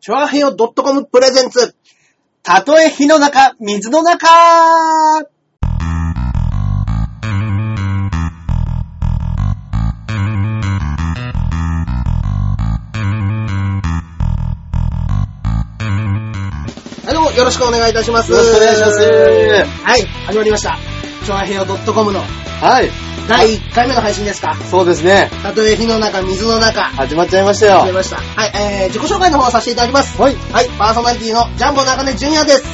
チョアヘヨ .com プレゼンツ。たとえ火の中、水の中はい、どうもよろしくお願いいたします。よろしくお願いしますはい、始まりました。チョアヘヨ .com のはい。第1回目の配信ですか？そうですね。たとえ火の中、水の中。始まっちゃいましたよ。始めました。はい、えー、自己紹介の方をさせていただきます。はい。はい、パーソナリティのジャンボ中根ジュニアです。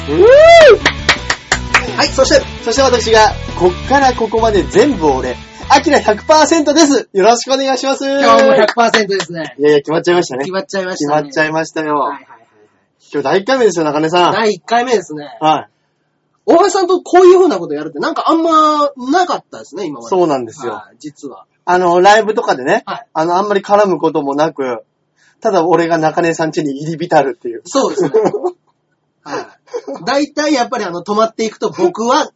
はい、そして、そして私が、こっからここまで全部俺、アキラ100%です。よろしくお願いします。今日も100%ですね。いやいや、決まっちゃいましたね決。まっちゃいまし決たね。まっちゃいましたよ。はいはいはい今日第1回目ですよ、中根さはい。ん。第1回目ですね。はい。大橋さんとこういう風なことやるってなんかあんまなかったですね、今まで。そうなんですよはい実は。あの、ライブとかでね、はいあの、あんまり絡むこともなく、ただ俺が中根さん家に入り浸るっていう。そうですね。はい。大体やっぱりあの、止まっていくと僕は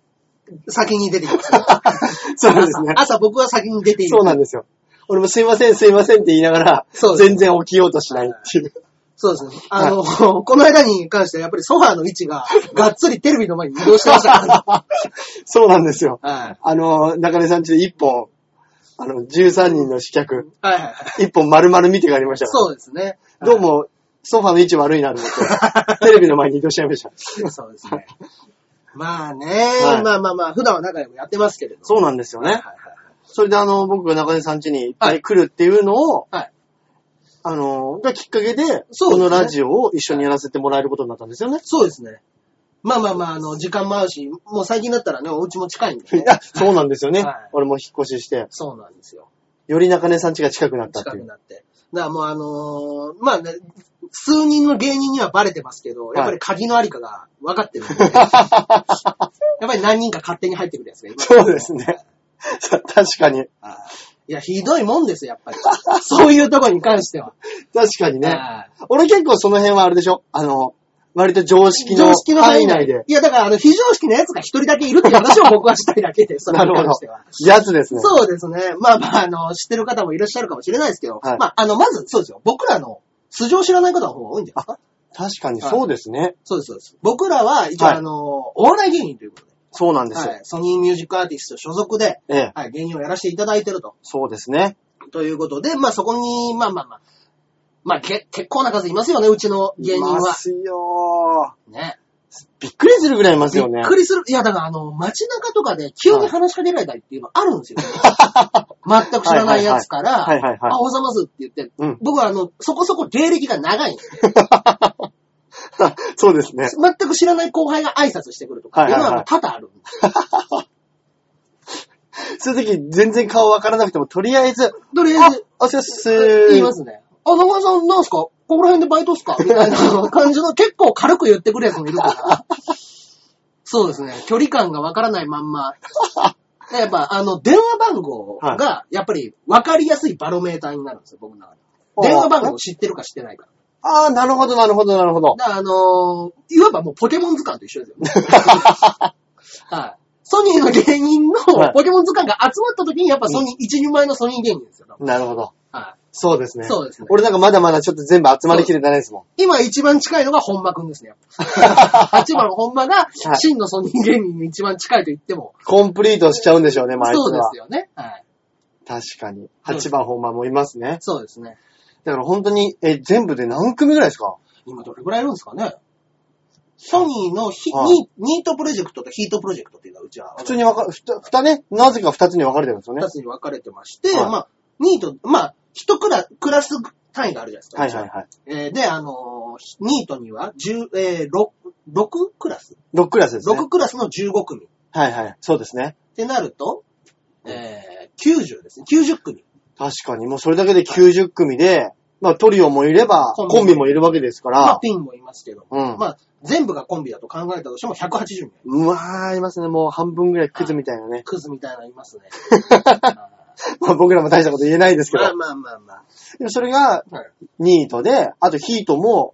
先に出てきます。そうですね。朝朝僕は先に出ていく。そうなんですよ。俺もすいません、すいませんって言いながら、そうです全然起きようとしないっていう。そうですね。あの、この間に関してはやっぱりソファーの位置が がっつりテレビの前に移動してましたから。そうなんですよ。はい。あの、中根さん家で一本、あの、13人の試客、はいはいはい。一本丸々見て帰りましたからそうですね。どうも、ソファーの位置悪いなと思って、テレビの前に移動しちゃいました。そうですね。まあね、はいまあまあまあ、普段は仲良くやってますけれど。そうなんですよね。はいはいはいそれであの、僕が中根さん家にいっぱい来るっていうのを、はい。あの、がきっかけで、そうですこねのラジオを一緒にやらせてもらえることになったんですよね。そうですね。まあまあまあ、あの、時間も合うし、もう最近だったらね、お家も近いんで、ね。いや、そうなんですよね。はい俺も引っ越しして、そうなんですよ。より中根さん家が近くなったっていくなって。だからもうあのーまあね、数人の芸人にはバレてますけど、やっぱり鍵のありかが分かってるんで、やっぱり何人か勝手に入ってくるやつがいます。そうですね。確かに。はいいや、ひどいもんですよ、やっぱり。そういうとこに関しては。確かにね。はい俺結構その辺はあれでしょ？あの、割と常識の常識の範囲内で。いや、だから、あの、非常識な奴が一人だけいるって話を 僕はしたいだけで、それに関しては。。やつですね。そうですね。まあまあ、あの、知ってる方もいらっしゃるかもしれないですけど、はいまあ、あの、まず、そうですよ。僕らの素性を知らない方の方が多いんじゃないですか？確かにそうですね。そうです、そうです。僕らは、一応、はいあの、お笑い芸人ということで、そうなんですよ。はい、ソニーミュージックアーティスト所属で、ええ、はい、芸人をやらせていただいてると。そうですね。ということで、まあそこに、まあまあまあ、まあけ結構な数いますよね、うちの芸人いまは。すよね。びっくりするぐらいいますびっよね。くりする。いや、だからあの、街中とかで急に話しかけられたりっていうのあるんですよ。全く知らないやつから、はいはいはいあ、おはようございますって言って、うん僕はあの、そこそこ芸歴が長いんで。そうですね。全く知らない後輩が挨拶してくるとかっていうのはもう多々ある。そういう時全然顔わからなくても、とりあえず、とりあえず、あ、せっす言いますね。あ、中村さんなんすか？ここら辺でバイトっすか？みたいな感じの結構軽く言ってくるやつもいるから。そうですね。距離感がわからないまんま。やっぱ、あの、電話番号が、やっぱり分かりやすいバロメーターになるんですよ、僕の中で。電話番号知ってるか知ってないか。ああ、なるほど、なるほど、なるほど。だから、あのーいわばもうポケモン図鑑と一緒ですよね。はい。ソニーの芸人はいのポケモン図鑑が集まった時に、やっぱソニー、一人前のソニー芸人ですよ。なるほど。はい。そうですね。そうですね俺なんかまだまだちょっと全部集まりきれてないですもん。今一番近いのが本間くんですね。やっぱ8番本間がはい真のソニー芸人に一番近いと言っても、コンプリートしちゃうんでしょうね、毎日はそうです。よね。はい。確かに。8番本番もいますね。そうですね。だから本当に、え、全部で何組ぐらいですか？今どれぐらいいるんですかね？ソニーのヒ、はいニニートプロジェクトとヒートプロジェクトっていうのはうちは普通に分か、ふた、ふたね、なぜか2つに分かれてるんですよね二。つに分かれてまして、はいまあ、ニート、まあ、一クラクラス単位があるじゃないですか。はいはいはい。えーで、あのーニートには10、えー、6、6クラス？6クラスですね。?6 クラスの15組。っはいはい。そうですね。てなると、えー、90ですね。90組。確かに、もうそれだけで90組で、まあトリオもいれば、コンビコンビもいるわけですかまあ、ら、ピンもいますけど。うん。まあ、全部がコンビだと考えたとしても180人。うわー、いますね。もう半分ぐらいクズみたいなね。クズみたいなのいますね。まあ僕らも大したこと言えないですけどまあ。まあまあまあ。でもそれがはい、ニートで、あとヒートも、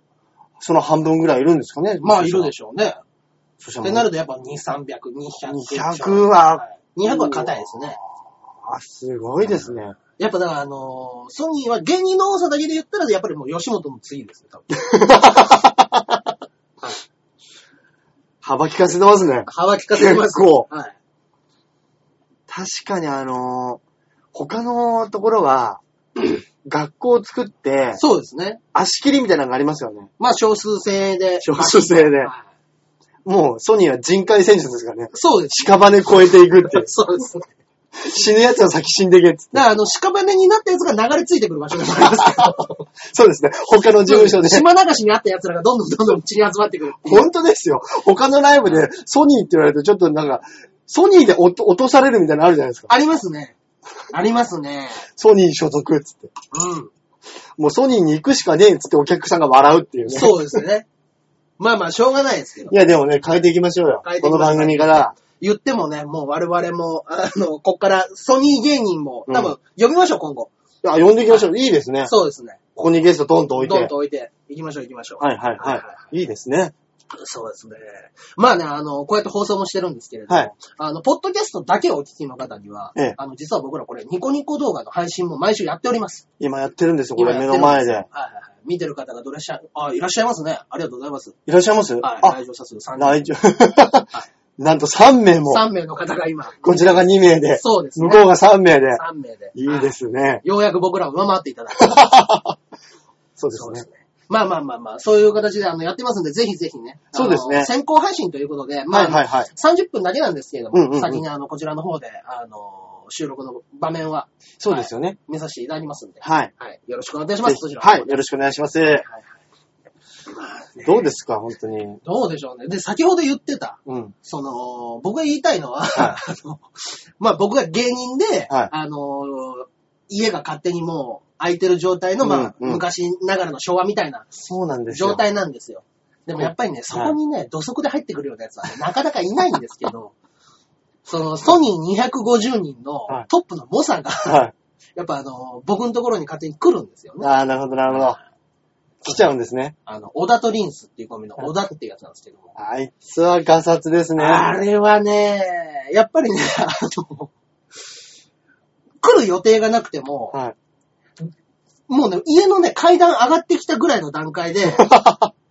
その半分ぐらいいるんですかね。まあ、いるでししょうね。ょ。そってなるとやっぱ2、300、200。200は、200は硬いですね。あ、すごいですね。やっぱだからあのーソニーは芸人の多さだけで言ったら、やっぱりもう吉本の次ですね、多分。幅利かせてますね。幅利かせてます。結構はい。確かにあのー他のところは、学校を作って、そうですね。足切りみたいなのがありますよね。まあ少数制で。少数制ではいもうソニーは人海戦術ですからね。そうです。屍越えていくって。そうです。死ぬ奴は先死んでいけっつって。だからあの、屍になったやつが流れ着いてくる場所がありますけど。そうですね。他の事務所で。島流しにあった奴らがどんどんどんどんうちに集まってくる。本当ですよ。他のライブでソニーって言われるとちょっとなんか、ソニーで落と落とされるみたいなのあるじゃないですか。ありますね。ありますね。ソニー所属っつって。うん。もうソニーに行くしかねえっつってお客さんが笑うっていうね。そうですね。まあまあ、しょうがないですけどい。やでもね、変えていきましょうよこの番組から。言ってもね、もう我々も、あの、こっからソニー芸人も、多分、呼びましょう、今後。あ、呼んでいきましょう。いいですね。そうですね。ここにゲストトンと置いて。ドンと置いて、行きましょう、行きましょう。はいはいはい。いいですね。そうですね。まあね、あの、こうやって放送もしてるんですけれども、はいあの、ポッドキャストだけをお聞きの方には、ええあの、実は僕らこれ、ニコニコ動画の配信も毎週やっております。今やってるんですよ、これ今目の前で。はいはいはい。見てる方がどれしゃ、あ、いらっしゃいますね。ありがとうございます。いらっしゃいます？はい。あ、来場者数3来人。場。なんと3名も。3名の方が今。こちらが2名で。そうですね。向こうが3名で。3名で。いいですね。ようやく僕らを上回っていただいて。そうですね。まあまあまあまあ、そういう形であのやってますんで、ぜひぜひね。そうですね先行配信ということで、まあ、はいはいはい。30分だけなんですけれども、うんうんうん先にあの、こちらの方で、あの、収録の場面はそうですよね。見させていただきますんで、はい。はい。よろしくお願いいたします。そちらはい。よろしくお願いします。はいはいどうですか、本当に。どうでしょうね。で、先ほど言ってた、うん。その、僕が言いたいのは、は あのまあ僕が芸人で、はいあの、家が勝手にもう空いてる状態の、まあ、うんうん昔ながらの昭和みたいなそうなんですよ。状態なんですよ。でもやっぱりね、そこにね、土足で入ってくるようなやつはね、なかなかいないんですけど、そのソニー250人のはいトップの猛者が、はい。やっぱあの、僕のところに勝手に来るんですよね。ああ、なるほど、なるほど。来ちゃうんですね。あの、小田とリンスっていうコンビの小田っていうやつなんですけども。あいつはガサツですね。あれはね、やっぱりね、あの、来る予定がなくても、はい。もうね、家のね、階段上がってきたぐらいの段階で、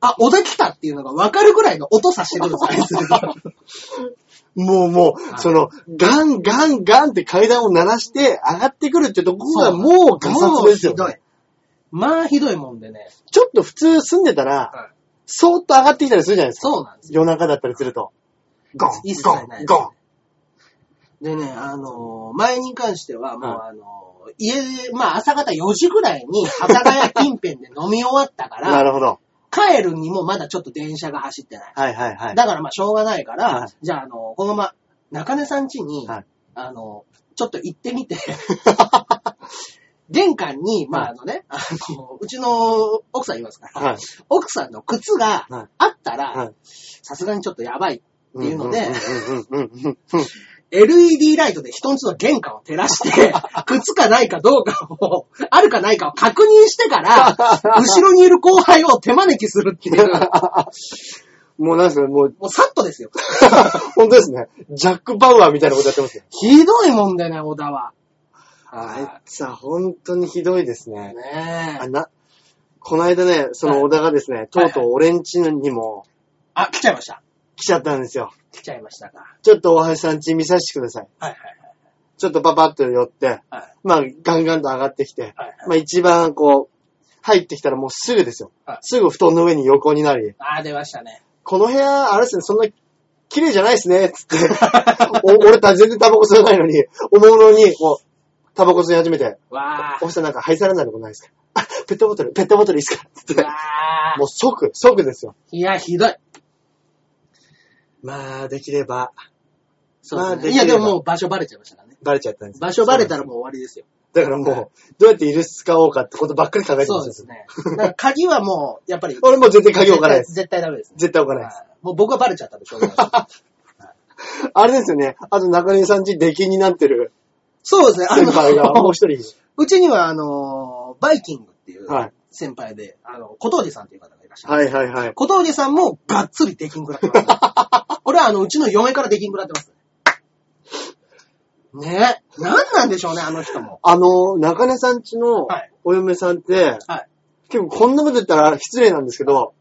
あ、小田来たっていうのが分かるぐらいの音さしてくるんですよあいつもうもう、はいその、ガンガンガンって階段を鳴らして上がってくるってとこがもうガサツですよ、もうひどい。まあひどいもんでね。ちょっと普通住んでたら、はいそーっと上がってきたりするじゃないですか。そうなんですよ。夜中だったりすると。ゴン一、切ゴンないです、ゴン。でね、あのー前に関しては、もうはあのー家、まあ朝方4時ぐらいに、幡ヶ谷近辺で飲み終わったかなら、るほど。帰るにもまだちょっと電車が走ってない。はいはいはい。だからまあしょうがないから、はいじゃああの、このまま、中根さん家に、はいあの、ちょっと行ってみて、玄関に、まああのね、あの、うちの奥さんいますから、はい。奥さんの靴がはいあったはらい、さすがにちょっとやばいっていうので、LED ライトで人んちの玄関を照らして、靴かないかどうかを、あるかないかを確認してから、後ろにいる後輩を手招きするっていう、もうなんすか、もう、もうサッとですよ。本当ですね。ジャック・パウアーみたいなことやってますよ。ひどいもんでね、小田は。あいつは本当にひどいですね。ねえ。あな、この間ね、その小田がですね、とうとう俺んちにもあ、来ちゃいました。来ちゃったんですよ。来ちゃいましたか。ちょっと大橋さん家見させてください。はいはいちょっとパパッと寄って、はい。はいまあガンガンと上がってきて、はいはいまあ一番こう、入ってきたらもうすぐですよはい。すぐ布団の上に横になり、あー、出ましたね。この部屋、あれですね、そんな綺麗じゃないですね、つって。お俺た全然タバコ吸わないのに、おもむろに、こう、タバコ吸い始めて、わおっさんなんか灰皿になることないですか？あ、ペットボトル、ペットボトルいいですか？つっー。て。わもう即、即ですよ。ー。いや、ひどい。まあ、できれば、そうですねまあできればいや、でももう場所バレちゃいましたからね。バレちゃったんです。場所バレたらもう終わりですよ。だからもう、どうやってイルス使おうかってことばっかり考えてそうますよ。ですね。鍵はもう、やっぱり。俺もう絶対鍵置かないです。絶対ダメですね。絶対置かないです。はいもう僕はバレちゃったんでしょうがない あれですよね。あと中根さんち出禁になってるそうですね。あ先輩がもうの、一人。うちにはあの、バイキングっていうはい先輩で、あの、小峠さんっていう方がいらっしゃる。はいはいはい。小峠さんもがっつり出禁食らってます。俺はあの、うちの嫁から出禁食らってます。ね。なんなんでしょうね、あの人も。あの、中根さんちのはいお嫁さんって、はい結構こんなこと言ったら失礼なんですけど、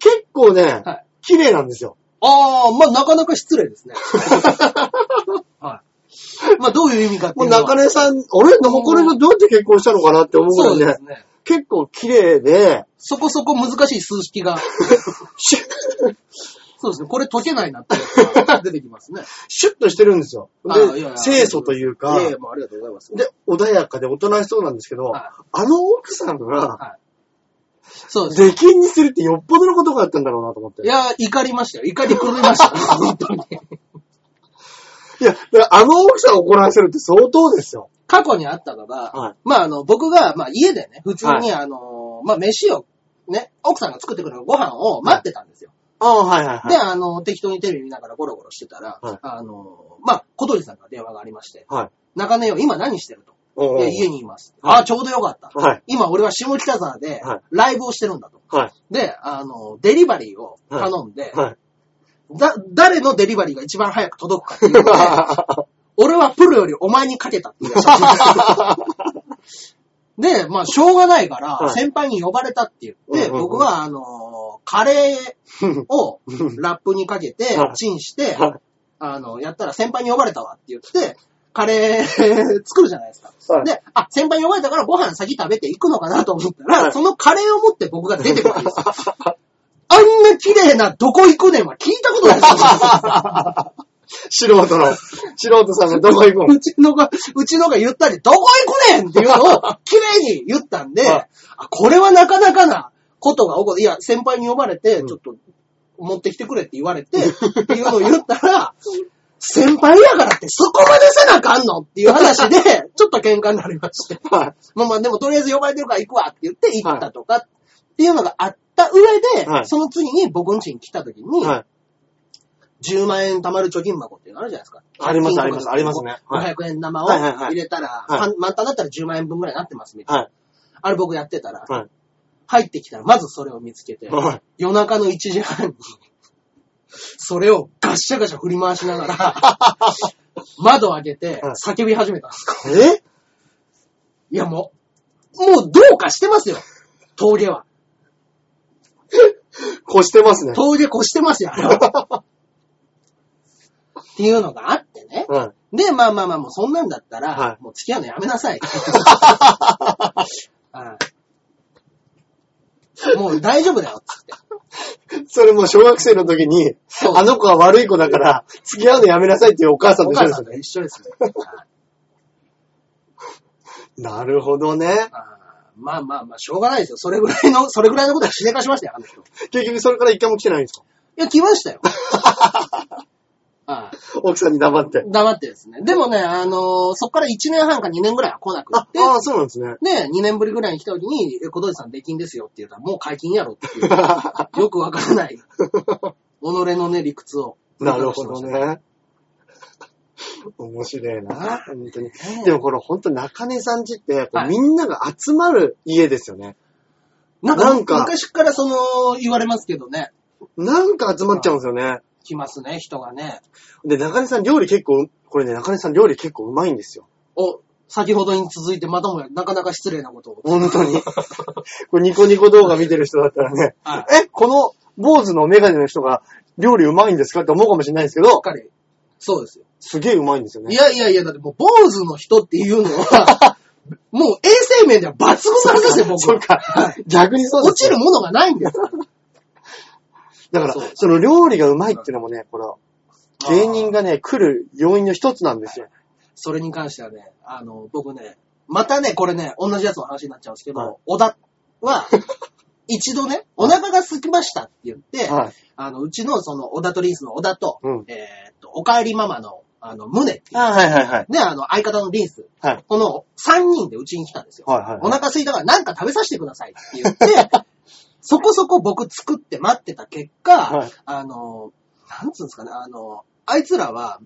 結構ね、はい綺麗なんですよ。ああ、まあなかなか失礼ですね。はい。まあどういう意味かってもいううのは。中根さん、あれ？中根さんどうやって結婚したのかなって思うぐらいうねそです、ね。結構綺麗で、そこそこ難しい数式が。そうですね。これ解けないなっていうのが出てきますね。シュッとしてるんですよ。で、あいやいや清楚というか、いやいやもうありがとうございます。で、穏やかでおとなしそうなんですけど、はいあの奥さんが、はい。そうです。出禁にするってよっぽどのことがあったんだろうなと思って。いや、怒りましたよ。怒り狂いましたよ。本当に。いや、だからあの奥さんを怒らせるって相当ですよ。過去にあったのが、はいまああの、僕が、まあ家でね、普通にあの、まあ飯を、ね、奥さんが作ってくれるご飯を待ってたんですよ。ああ、はいはいはい。で、あの、適当にテレビ見ながらゴロゴロしてたら、はいあの、まあ、小鳥さんから電話がありまして、はい。中根よ、今何してると？おうおういや家にいます。はいああ、ちょうどよかった。はい。今俺は下北沢ではいライブをしてるんだと。はい。で、あの、デリバリーを頼んで、はい。だ、誰のデリバリーが一番早く届くかっていうので、俺はプロよりお前にかけたって言い出した。で、まあ、しょうがないから、はい。先輩に呼ばれたって言って、うんうんうん。僕は、あの、カレーをラップにかけては、い。チンしてはい、あの、やったら先輩に呼ばれたわって言って、カレー作るじゃないですか。はい。で、あ、先輩に呼ばれたからご飯先食べていくのかなと思ったら、はい。そのカレーを持って僕が出てくるわけですよ。あんな綺麗などこ行くねんは聞いたことないですよ。素人の、素人さんがどこ行くの？うちのが、うちのが言ったり、どこ行くねんっていうのを綺麗に言ったんで、はいあこれはなかなかなことが起こる。いや、先輩に呼ばれて、うんちょっと持ってきてくれって言われて、っていうのを言ったら、先輩やからってそこまでせなあかんのっていう話で、ちょっと喧嘩になりまして。はい。まあまあでもとりあえず呼ばれてるから行くわって言って行ったとかっていうのがあった上で、はいその次に僕ん家に来た時に、はい。10万円貯まる貯金箱っていうのあるじゃないですか。あります100ありますありますねはい500円玉をはいはいはい入れたら、はい満タンだったら10万円分ぐらいになってますみたいな。はい。あれ僕やってたら、はい。入ってきたらまずそれを見つけて、はい。夜中の1時半に、それをガッシャガシャ振り回しながら、窓を開けてはい叫び始めたんです。え？いやもう、もうどうかしてますよ。峠は。越してますね。峠越してますよ、っていうのがあってね。はい。で、まあまあまあ、もうそんなんだったら、はいもう付き合うのやめなさい。はいもう大丈夫だよ、つって。それもう小学生の時に、あの子は悪い子だから、付き合うのやめなさいっていうお母さんおと一緒ですよね。母さんと一緒ですなるほどね。まあまあまあ、しょうがないですよ。それぐらいの、それぐらいのことはしでかしましたよ、あの人。い結局それから一回も来てないんですか？や、来ましたよ。はい奥さんに黙って。黙ってですね。でもね、あのーそっから1年半か2年ぐらいは来なくあっ、て、ああ、そうなんですね。で、2年ぶりぐらいに来た時に、え小鳥さん出禁ですよって言ったら、もう解禁やろっていう、よくわからない、己のね、理屈を。なるほど。ね。面白いな、本当に。ねでもこれ本当中根さんちって、はいみんなが集まる家ですよね。なんか、なんか昔からその、言われますけどね、なんか集まっちゃうんですよね。来ますね、人がね。で、中根さん料理結構、これね、中根さん料理結構うまいんですよ。お、先ほどに続いてまたもや、なかなか失礼なことを。本当に。これニコニコ動画見てる人だったらね、はいえ、この坊主のメガネの人が料理うまいんですかって思うかもしれないんですけどしっ、かり。そうですよ。すげえうまいんですよね。いやいやいや、だってもう、坊主の人っていうのは、もう衛生面では抜群なはずですよ、僕は。そうかはい。逆にそうですちるものがないんですよ。だからそう、その料理がうまいっていうのもね、これ、芸人がね、来る要因の一つなんですよ。それに関してはね、あの、僕ね、またね、これね、同じやつの話になっちゃうんですけど、はい小田は、一度ね、お腹が空きましたって言って、はい。あの、うちのその、小田とリンスの小田と、うんえーっと、おかえりママの、あの、胸っていう、あはいはいはい。で、あの、相方のリンス、はい。この3人でうちに来たんですよ。はいはい。お腹空いたから何か食べさせてくださいって言って、そこそこ僕作って待ってた結果、はいあの、なんつうんですかね、あの、あいつらは、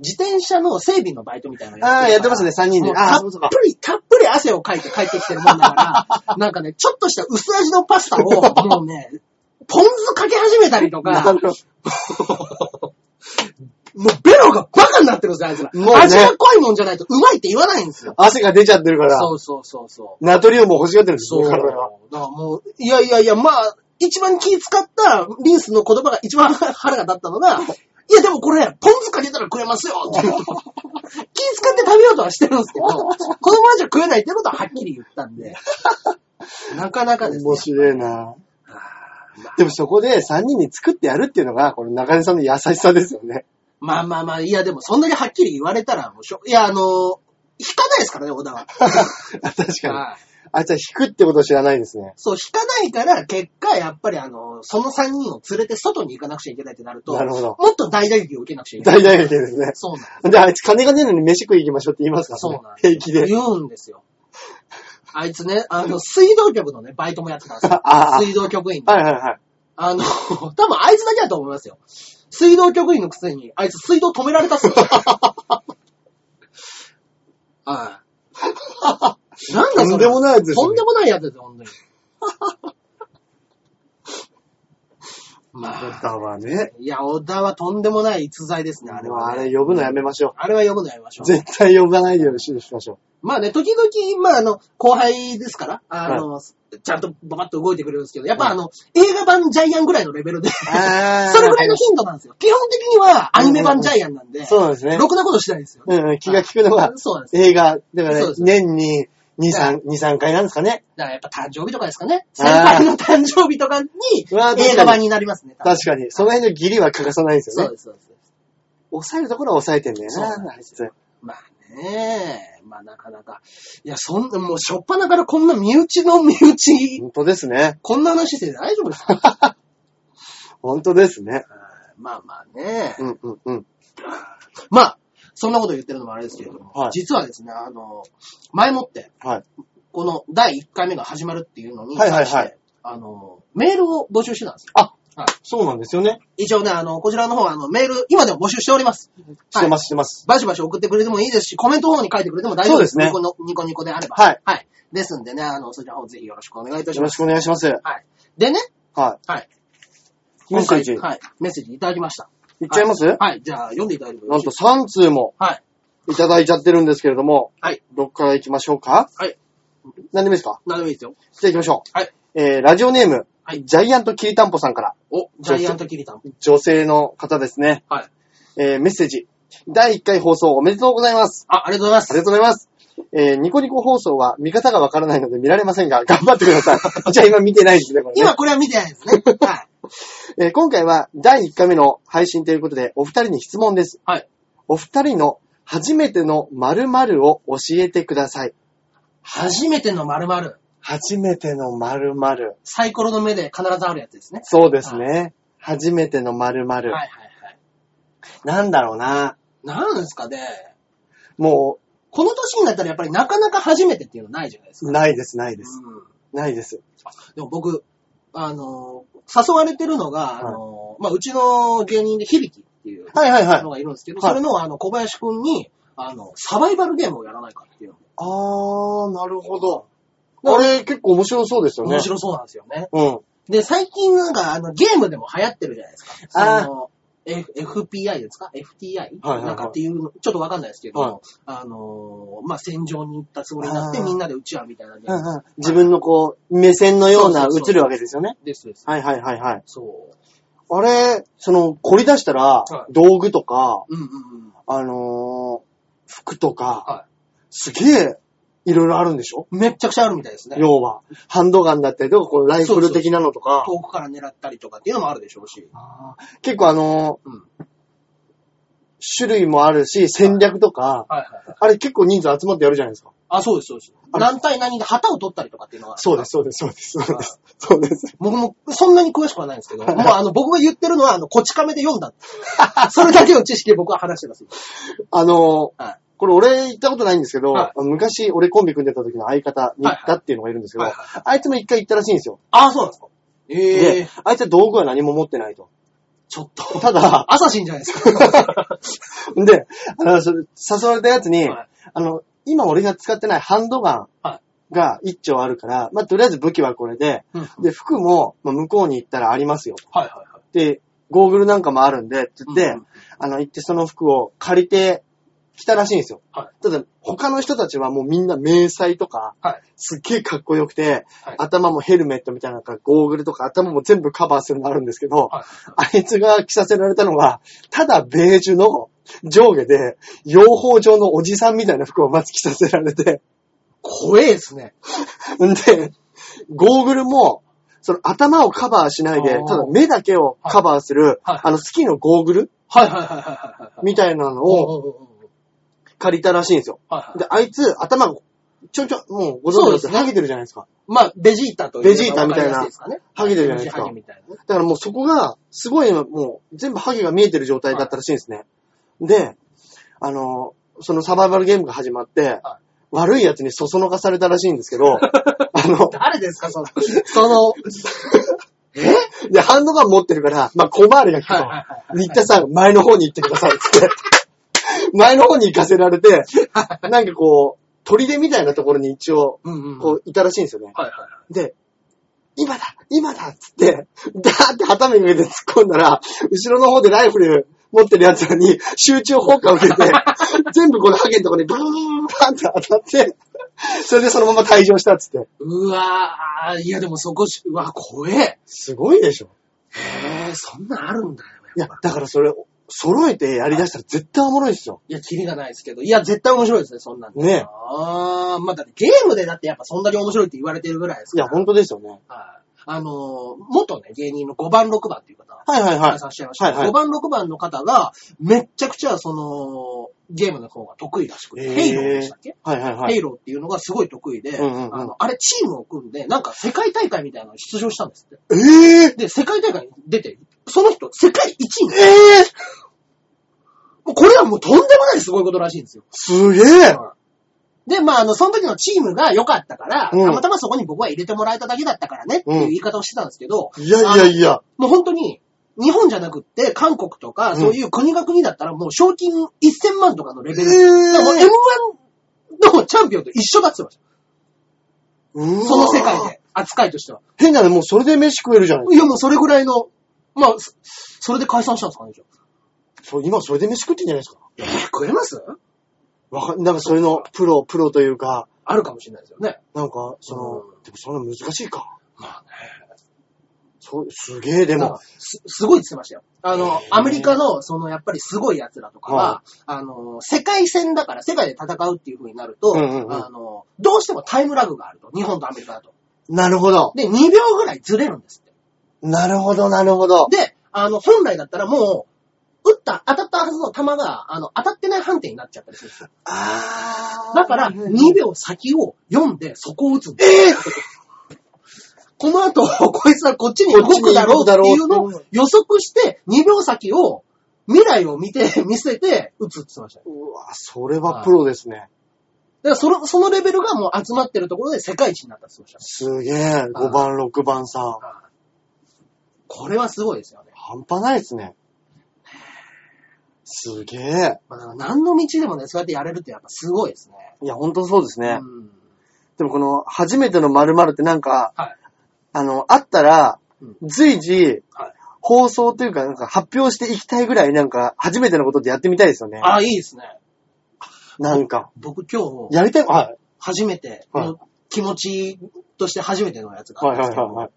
自転車の整備のバイトみたいなのああ、やってますね、三人で。たっぷり、たっぷり汗をかいて帰ってきてるもんだから、なんかね、ちょっとした薄味のパスタを、もうね、ポン酢かけ始めたりとか、もうベロがバカになってるんですよ、あいつら。もうね味が濃いもんじゃないとうまいって言わないんですよ。汗が出ちゃってるから、そうそうそうそう。ナトリウムを欲しがってるんですよ、そう。だか。らもう、いやいやいや、まあ、一番気使ったリンスの言葉が一番腹が立ったのが、いやでもこれ、ポン酢かけたら食えますよって気使って食べようとはしてるんですけど、このままじゃ食えないってことははっきり言ったんで、なかなかですね面。白いなでもそこで3人に作ってやるっていうのが、この中根さんの優しさですよね。まあまあまあ、いやでもそんだけはっきり言われたらもうしょ、いやあの、引かないですからね、小田は。確かに。はいあいつは引くってことを知らないですね。そう、引かないから、結果、やっぱりあの、その3人を連れて外に行かなくちゃいけないってなると、なるほど。もっと大打撃を受けなくちゃいけない。大打撃ですね。そうなんで、あいつ金がねえのに飯食い行きましょうって言いますからね。そうなん平気で。言うんですよ。あいつね、あの、水道局のね、バイトもやってたんですよ。ああ水道局員で。はいはいはい。あの、多分あいつだけだと思いますよ。水道局員のくせに、あいつ水道止められたっすよ。はい。なんだそれとんでもないやつですよねとんでもないやつですよ、本当に。まあ、だわね。いや、小田はとんでもない逸材ですね、あれもうは、ね。あれ呼ぶのやめましょあれは呼ぶのやめましょう。う。絶対呼ばないようにしましょまあね、時々、まああの、後輩ですから、あの、ちゃんとババッと動いてくれるんですけど、やっぱあの、映画版ジャイアンぐらいのレベルで、う。あ それぐらいの頻度なんですよ。基本的にはアニメ版ジャイアンなんで、そうなんですね。ろくなことしないですよ。うんうん、気が利くのがそうなんです。映画、だからねそうです、年に2、3、2、3回なんですかね。だからやっぱ誕生日とかですかね。先輩の誕生日とかにー映画版になりますね。多分確かに。その辺の義理は欠かさないんですよね。そうです、そうです。抑えるところは抑えてんだよそうなんな、あいですよつ。まあねまあなかなか。いや、そんな、もうしょっぱなからこんな身内の身内、本当ですね。こんな話して大丈夫ですか？本当ですね。まあまあね。うんうんうん。まあ、そんなこと言ってるのもあれですけれども、はい実はですね、あの、前もって、はい。この第1回目が始まるっていうのに、はいはいはい際してあの、メールを募集してたんですよ。あ、はいそうなんですよね。一応ね、あの、こちらの方は、あの、メール、今でも募集しております。してます、してます。バシバシ送ってくれてもいいですし、コメントの方に書いてくれても大丈夫です。そうですねニコのニコニコであれば。はい。はい。ですんでね、あの、そちらの方ぜひよろしくお願いいたします。よろしくお願いします。はい。でね、ははい。い。メッセージ、はい。メッセージいただきました。いっちゃいます、はい。じゃあ、読んでいただいてもよなんとろしいですか？3通もはい。いただいちゃってるんですけれども、はい。どっから行きましょうか？はい。何でもいいですか？何でもいいですよ。じゃあ行きましょう。はい。えー、ラジオネーム、はいジャイアントキリタンポさんから、お、ジャイアントキリタン。女性の方ですね。はい。えー、メッセージ。第1回放送おめでとうございます。あ、ありがとうございます。ありがとうございます。えー、ニコニコ放送は見方がわからないので見られませんが、頑張ってください。じゃあ今見てないですね、これね。今これは見てないですね。はい。えー今回は第1回目の配信ということで、お二人に質問です。はい。お二人の初めての〇〇を教えてください。初めての〇〇。初めての〇〇。サイコロの目で必ずあるやつですね。そうですね。初めての〇〇。はいはいはい。なんだろうな。なんですかね。もこの年になったらやっぱりなかなか初めてっていうのないじゃないですう、か。ないです、ないです。うん。ないです。でも僕、あの、誘われてるのが、あの、まあ、うちの芸人で響きっていうはいはいはいの。がいるんですけど、はいそれのあの、小林くんに、あの、サバイバルゲームをやらないかっていうのあー、なるほど。あれ結構面白そうですよね。面白そうなんですよね。うん。で、最近なんか、あの、ゲームでも流行ってるじゃないですか。あーその、F、FPI ですか ?FTI? はいはいなんかっていうの、ちょっとわかんないですけど、はいあのーまあ、戦場に行ったつもりになってあーみんなで撃ち合うみたいなゲーム自分のこう、目線のようなそうそうそう映るわけですよね。ですです。はいはいはいはい。そう。あれ、その、凝り出したらは、い道具とか、うんうんうん。あのー、服とか、はすげえ、いろいろあるんでしょ？い。めっちゃくちゃあるみたいですね。要は、ハンドガンだったりとか、こうライフル的なのとか、遠くから狙ったりとかっていうのもあるでしょうし。あー結構あのーうん。種類もあるし、戦略とか、はいはいはい。あれ結構人数集まってやるじゃないですか。あ、そうです、そうです。あれ何対何で旗を取ったりとかっていうのは。そうです、そうです、そうです、そうです。そうです。僕もそんなに詳しくはないんですけど、もうあの、僕が言ってるのは、あの、こち亀で読んだ。それだけの知識を僕は話してます。あのーはいこれ俺行ったことないんですけど、はい昔俺コンビ組んでた時の相方に行ったっていうのがいるんですけど、はいはいあいつも一回行ったらしいんですよ。あ、そうなんですか？えでえ、あいつは道具は何も持ってないと。ちょっと。ただ、アサシンじゃないですか？で、あの、それ誘われたやつに、はいあの、今俺が使ってないハンドガはンが一丁あるから、まあ、とりあえず武器はこれで、うんで、服も、まあ、向こうに行ったらありますよ。はいはいはい。で、ゴーグルなんかもあるんで、って言って、うんあの、行ってその服を借りてきたらしいんですよ。はただ、他の人たちはもうみんな迷彩とか、はい。すっげえかっこよくて、はい頭もヘルメットみたいなのか、ゴーグルとか頭も全部カバーするのあるんですけど、はい。あいつが着させられたのは、ただベージュの上下で、養蜂場のおじさんみたいな服をまず着させられて、怖えですね。んで、ゴーグルも、その頭をカバーしないでただ目だけをカバーする、はいあのスキーのゴーグルはいはいはいはいはいはい。みたいなのを借りたらしいんですよ。はいはい。で、あいつ頭がちょんちょん、もうご存知そうですすハゲてるじゃないですか。まあ、ベジータというベジータみたいなわかりやすですかね。ハゲてるじゃないですかハゲみたいなね。だからもうそこが、すごいもう全部ハゲが見えてる状態だったらしいんですね。で、あの、そのサバイバルゲームが始まって、は悪いやつにそそのかされたらしいんですけど、あの、誰ですか、その、その、で、ハンドガン持ってるから、まあ、小回りが効くと。はいはいはいはい新田さん、前の方に行ってください、つって。前の方に行かせられて、なんかこう、砦みたいなところに一応。こう、いたらしいんですよね。はいはいはい。で、今だ今だっつって、ダーって旗目かけて突っ込んだら、後ろの方でライフル持ってる奴らに集中砲火を受けて、全部このハゲのところにブーンバーンって当たって、それでそのまま退場したっつって。うわー、いやでもそこし、うわ、怖え。すごいでしょ。へえ、そんなんあるんだよ、いやだからそれ、揃えてやり出したら絶対おもろいですよ。いや、キリがないですけど。いや、絶対面白いですね、そんなん。ねあー、まあだってゲームでだってやっぱそんなに面白いって言われてるぐらいですから。いや、本当ですよね。はい。あのー、元ね、芸人の5番、6番っていう方、はいはいはい。い。らっしゃいました？はいはい。5番、6番の方が、めっちゃくちゃ、その、ゲームの方が得意らしくて、へー。ヘイローでしたっけ、はいはいはい。ヘイローっていうのがすごい得意で、うんうんうん。あの、あれチームを組んで、なんか世界大会みたいなのに出場したんですって。ええで、世界大会に出て、その人、世界一位にええもうこれはもうとんでもないすごいことらしいんですよ。すげえで、まあ、あの、その時のチームが良かったから、うんたまたまそこに僕は入れてもらえただけだったからねっていう言い方をしてたんですけど、いやいやいや。もう本当に、日本じゃなくって、韓国とか、んそういう国が国だったら、もう賞金1000万とかのレベル。えーだからもう M1 のチャンピオンと一緒だって言ってました。うわその世界で、扱いとしては。変なね、もうそれで飯食えるじゃないいや、もうそれぐらいの、まあ、そそれで解散したんですかね、じゃあそう、今それで飯食ってんじゃないですか。えー食えます？わかん、なんかそれのプロ、プロというか、あるかもしれないですよね。なんか、その、うんでもそんな難しいか。まあね。そう、すげえ、でもす、すごいっってましたよ。あのアメリカの、その、やっぱりすごい奴らとかは、はあの、世界戦だから、世界で戦うっていう風になると、うんうんうんあの、どうしてもタイムラグがあると。日本とアメリカだと。なるほど。で、2秒ぐらいずれるんですって。なるほど、なるほど。で、あの、本来だったらもう、撃った、当たったはずの弾が、あの、当たってない判定になっちゃったりするんですよ。あーだから、2秒先を読んで、そこを撃つんですええこの後、こいつはこっちに動くだろうっていうのを予測して、2秒先を、未来を見て、見せて、撃つって言ってましたよ。うわ、それはプロですね。だからその、そのレベルがもう集まってるところで世界一になったって言ってましすげえ、5番、6番さ。た。これはすごいですよね。半端ないですね。すげえ。まあ、だから何の道でもね、そうやってやれるってやっぱすごいですね。いや、ほんとそうですね。うん。でもこの、初めての〇〇ってなんか、はい。あの、あったらうん、随時、はい。放送というか、なんか発表していきたいぐらい、なんか、初めてのことってやってみたいですよね。ああ、いいですね。なんか。僕今日、やりたい、はい。初めてはいの気持ちとして初めてのやつがあはいるんですけど、はいはいはい。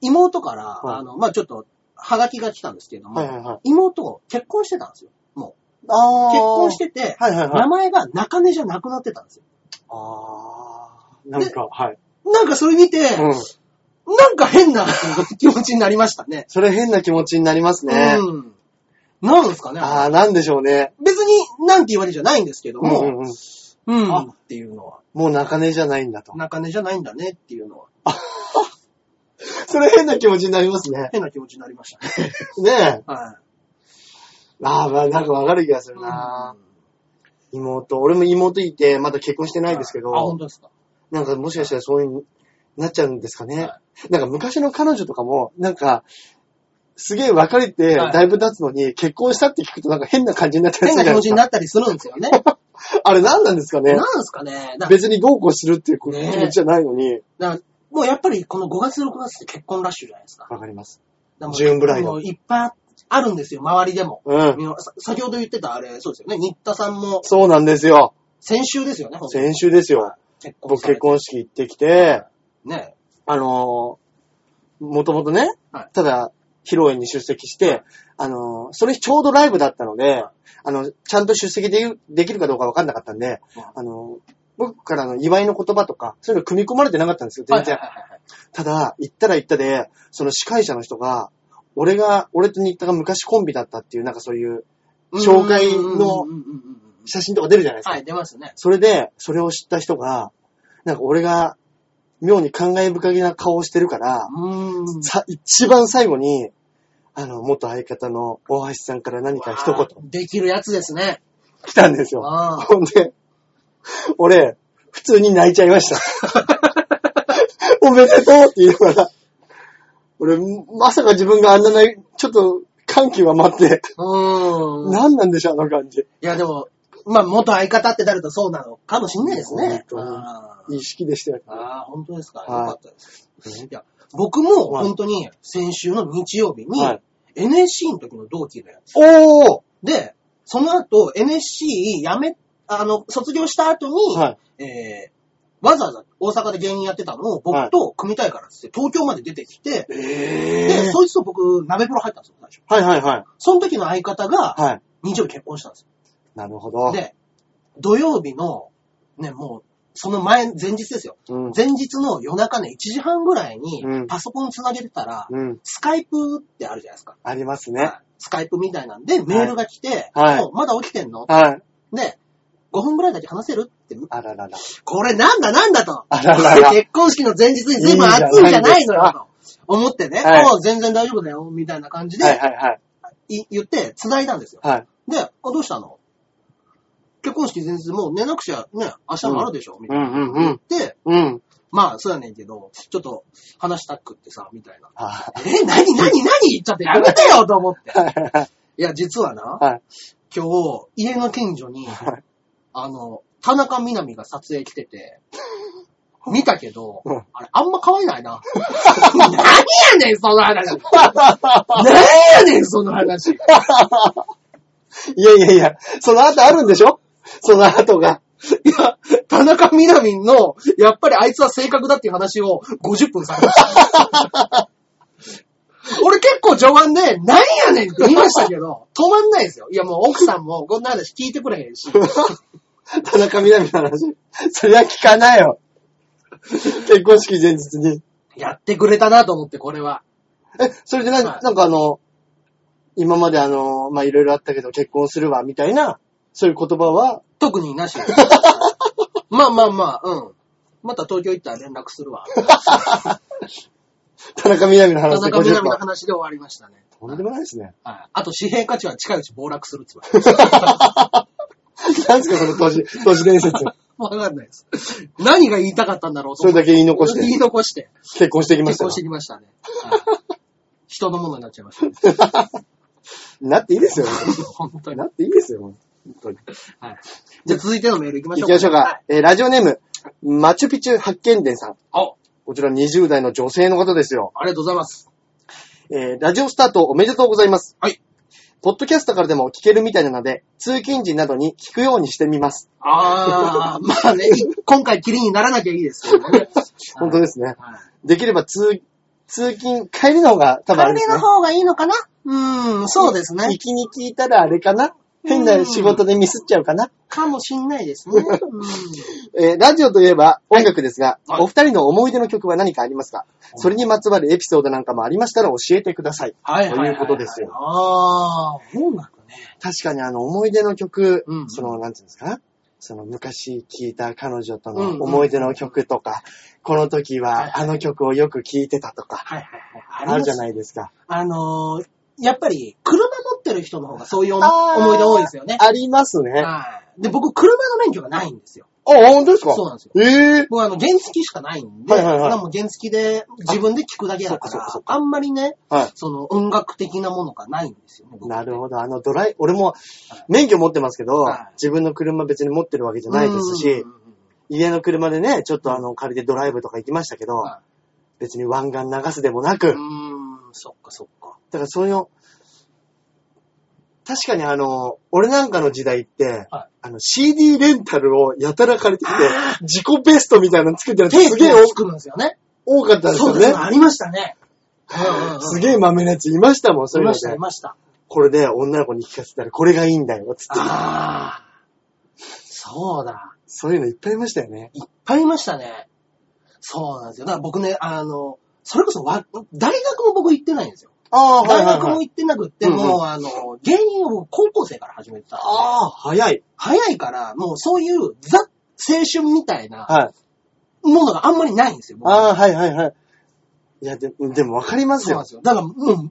妹から、はいあの、まあ、ちょっと、はがきが来たんですけれども、はいはいはい。妹結婚してたんですよ。もう。結婚してて、はいはいはい名前が中根じゃなくなってたんですよ。あー。なんか、はい。なんかそれ見て、うん。なんか変な 気持ちになりましたね。それ変な気持ちになりますね。うん。なんですかねあー、なんでしょうね。別に、なんて言われじゃないんですけども、うんうんうん。うん、あっていうのは、もう中根じゃないんだと。中根じゃないんだねっていうのは、それ変な気持ちになりますね。変な気持ちになりましたね。ねえ。はい。あー、まあなんかわかる気がするな、妹。俺も妹いて、まだ結婚してないですけど、あ、本当ですか。なんかもしかしたらそういうになっちゃうんですかね。はなんか昔の彼女とかも、なんか、すげえ別れてはいだいぶ経つのに、結婚したって聞くとなんか変な感じになったり変な気持ちになったりするんですよね。あれ何なんですかねなんですかね。だ別にどうこうするっていう気ね持ちじゃないのに、だもうやっぱりこの5月6月って結婚ラッシュじゃないですか。わかります。ジューンブライドいっぱいあるんですよ、周りでも。うん。先ほど言ってたあれ、そうですよね。新田さんもそうなんですよ。先週ですよね、先週ですよ。結婚僕結婚式行ってきて、ね。あのー、もともとね、はいただ、披露宴に出席して、あのー、その日ちょうどライブだったので、あの、ちゃんと出席できるできるかどうかわかんなかったんでうん、あのー、僕からの祝いの言葉とか、そういうの組み込まれてなかったんですよ、全然。はいはいはいはいただ、行ったら行ったで、その司会者の人が、俺が、俺と新田が昔コンビだったっていう、なんかそういう紹介の写真とか出るじゃないですか。はい、出ますね。それで、それを知った人が、なんか俺が、妙に感慨深げな顔をしてるから、一番最後に、あの、元相方の大橋さんから何か一言できるやつですね。来たんですよ。ほんで、俺、普通に泣いちゃいました。おめでとうって言いながら、俺、まさか自分があんなない、ちょっと歓喜は待って、うーん。い何なんでしょう、あの感じ。や、でも、まあ、元相方ってなるとそうなのかもしんないですね。本当にあー意識でしたよ。あー、本当ですか。よはいかったです。いや、僕もはい本当に先週の日曜日にはい NSC の時の同期のやつ。おーで、その後 NSC 辞め、あの、卒業した後に、はい。えー、わざわざ大阪で芸人やってたのを僕と組みたいからっつって東京まで出てきて、えで、そいつと僕、鍋プロ入ったんですよ、最初。はいはいはい。その時の相方が、はい。日曜日結婚したんですなるほよ。ど。で、土曜日の、ね、もう、その前、前日ですよ。うん。前日の夜中ね、1時半ぐらいにうん、パソコン繋げてたら、うん。スカイプってあるじゃないですか。ありますね。はいスカイプみたいなんで、メールが来て、はいおまだ起きてんの？はい。で、5分ぐらいだけ話せるって、あららら。これなんだなんだと。あららら結婚式の前日に随分熱いんじゃないのよと。思ってね、はいもう全然大丈夫だよ、みたいな感じで、はいはいはい。い言って、繋いだんですよ。はい。で、あ、どうしたの？結婚式前日もう寝なくちゃね、明日もあるでしょ、みたういな。んうんうん。で、うん。まあ、そうやねんけど、ちょっと話したくってさ、みたいな。はえ、なになになにちょっとやめてよと思って。いはいはい。いや、実はな、はい。今日、家の近所に、あの、田中みな実が撮影来てて、見たけどうん、あれ、あんま可愛いないな。何やねん、その話。何やねん、その話。いやいやいや、その後あるんでしょ？その後が。いや、田中みな実の、やっぱりあいつは正確だっていう話を50分されました。俺結構序盤で、何やねんって言いましたけど、止まんないですよ。いやもう奥さんもこんな話聞いてくれへんし。田中みな実の話。そりゃ聞かないよ。結婚式前日に。やってくれたなと思って、これは。え、それでな、はいなんかあの、今まであの、まあ、いろいろあったけど結婚するわ、みたいな、そういう言葉は、特になし。まあまあまあ、うん。また東京行ったら連絡するわ。田中みな実の田話で50中みな実の分。話で終わりましたね。とんでもないですね。はい。あと紙幣価値は近いうち暴落するって言われま 何ですか、その都市、都市伝説。す。わかんないです。何が言いたかったんだろうと思ってそれだけ言い残し言いて、残して。結婚してきましたよ結婚してきましたね。はい人のものになっちゃいました、ね。なっていいですよ。本当に。なっていいですよ、本当に。はい。じゃあ続いてのメール行きましょう行きましょうはか。えーラジオネーム、マチュピチュ発見伝さん。あ、こちら20代の女性の方ですよ。ありがとうございます。えーラジオスタートおめでとうございます。はい。ポッドキャストからでも聞けるみたいなので、通勤時などに聞くようにしてみます。あー、まあね、今回キリにならなきゃいいですけどね。本当ですね。はい。できれば通、通勤、帰りの方が多分あれですね。帰りの方がいいのかな？うーん、そうですね行。きに聞いたらあれかな？変な仕事でミスっちゃうかな？かもしんないですね。うんえーラジオといえば音楽ですが、はいお二人の思い出の曲は何かありますか？それにまつわるエピソードなんかもありましたら教えてください。はいはいはいはいということですよあー、音楽ね。確かにあの思い出の曲、うんその、なんていうんですかその昔聴いた彼女とうんうんの思い出の曲とか、この時はいはいはあの曲をよく聴いてたとか、はいはいはい。あるじゃい。ないですか。あのー、やっぱり、車持ってる人の方がそういう思い出多いですよね。ありますね。あ、はい。で、僕、車の免許がないんですよ。本当ですか？そうなんですよ。ええ僕、あの、原付きしかないんで、はいはいはいまあもう原付きで自分で聞くだけだからああんまりね、はい。その音楽的なものがないんですよなるほど。あのドライ、俺も免許持ってますけど、はい自分の車別に持ってるわけじゃないですし、家の車でね、ちょっとあの、借りてドライブとか行きましたけど、は別に湾岸流すでもなく、うーだん、そっかそっか。からそういうの、確かにあの、俺なんかの時代って、はいあの、CD レンタルをやたら借りてきてあ、自己ベストみたいなの作ってるやつすげえを作るんですよね。多かったですよねそうです。。ありましたね。うんうんうんすげえ豆なやついましたもん、そいうのでいうました、いました。これで女の子に聞かせたらこれがいいんだよ、つって。ああ。そうだ。そういうのいっぱいいましたよね。いっぱいいましたね。そうなんですよ。だから僕ね、あの、それこそわ、大学も僕行ってないんですよ。ああ大学も行ってなくって、もうあの、芸人を高校生から始めてた。ああ、早い。早いから、もうそういうザ・青春みたいなはい。ものがあんまりないんですよ。僕ああ、はいはいはい。いや、ででもわかりますよそうなんで。すよ。だから、もう、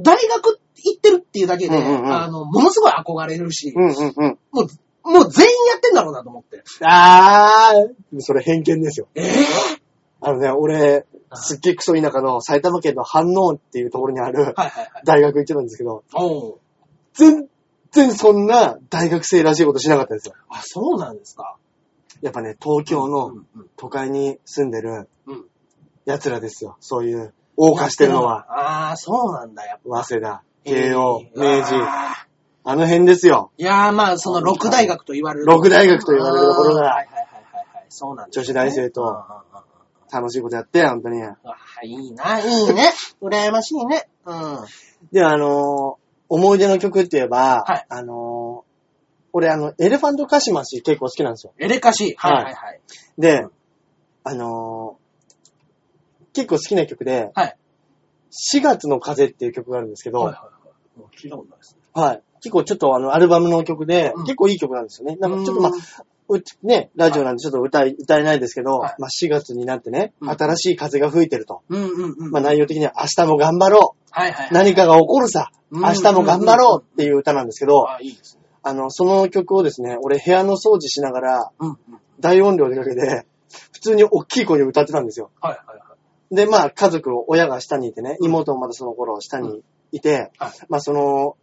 大学行ってるっていうだけで、うんうんうんあの、ものすごい憧れるし、うんうんうん。もう、もう全員やってんだろうなと思って。ああ、それ偏見ですよ。ええあのね、俺、はいすっげえクソ田舎の埼玉県の飯能っていうところにあるはいはいはい。大学行ってたんですけど、おう全然そんな大学生らしいことしなかったですよ。あ、そうなんですか。やっぱね、東京うのんうん都会に住んでるうん奴らですよ。そういう、謳歌してるのは、ああ、そうなんだ、やっぱ。早稲田、慶応、えー明治、ああの辺ですよ。ーいやー、まあ、その六大学と言われる。六大学と言われるところがはいはいはいはいはい。そうなんです、ね。女子大生とうんうんうんうん楽しいことやって、本当に。あいいな、いいね。羨ましいね。うん。で、あのー思い出の曲って言えば、はいあのー俺あの、エレファントカシマシ結構好きなんですよ。エレカシ。はいはいはい。で、うんあのー結構好きな曲で、はい4月の風っていう曲があるんですけど、はいはいはい。聞いたことないですね。はい。結構ちょっとあの、アルバムの曲で、うん結構いい曲なんですよね。なんかちょっとまあ、うね、ラジオなんでちょっと歌い、歌えないですけど、はいまあ4月になってね、うん新しい風が吹いてると。うんうんうん。まあ内容的には明日も頑張ろう。はいはいはい。何かが起こるさ。うん明日も頑張ろうっていう歌なんですけど、あ、いいですね。あの、その曲をですね、俺部屋の掃除しながら、うんうん。大音量でかけて、普通に大きい声で歌ってたんですよ。はいはいはい。で、まあ、家族、親が下にいてね、妹もまだその頃下にいて、はいまあ、その、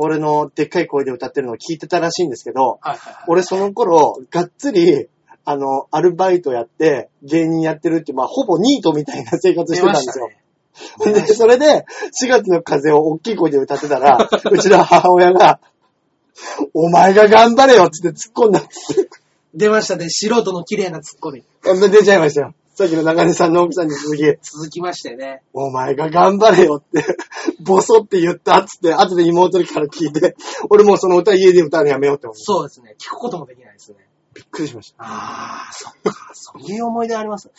俺のでっかい声で歌ってるのを聞いてたらしいんですけど、はいはいはい。俺その頃、がっつり、あの、アルバイトやって、芸人やってるって、まあ、ほぼニートみたいな生活してたんですよ。ねで、それで、4月の風を大きい声で歌ってたら、うちの母親が、お前が頑張れよって突っ込んだんですよ。出ましたね。素人の綺麗なツッコミ。ほんと出ちゃいましたよ。さっきの中根さんの奥さんに続き、続きましてね。お前が頑張れよって、ボソって言ったっつって、後で妹から聞いて、俺もうその歌家で歌うのやめようって思って。そうですね。聞くこともできないですね。びっくりしました。ああ、そっか。そういう思い出あります？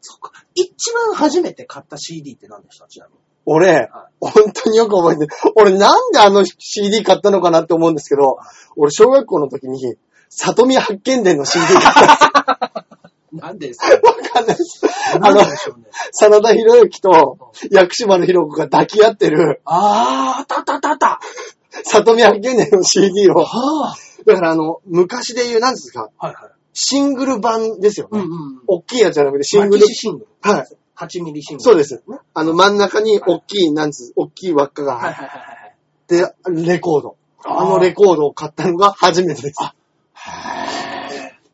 そっか。一番初めて買った CD って何でした？ちなみに。俺、本当によく覚えてる。俺なんであの CD 買ったのかなって思うんですけど、俺小学校の時に、里見八犬伝の CD 買った。なんでですか？わかんないです。あの。真田広之と薬師丸ひろ子が抱き合ってる、ああ、あったあったあったあった。里見八犬伝の CD を、はだからあの、昔で言う、なんですか、あ。はいはい。シングル版ですよね。うんうん。大きいやつじゃなくてシングル。シシングル。はい。8ミリシングル。そうです。あの、真ん中に大きい、なんつ、大きい輪っかがはいはいはいはい。て、レコード。あーあのレコードを買ったのが初めてです。へー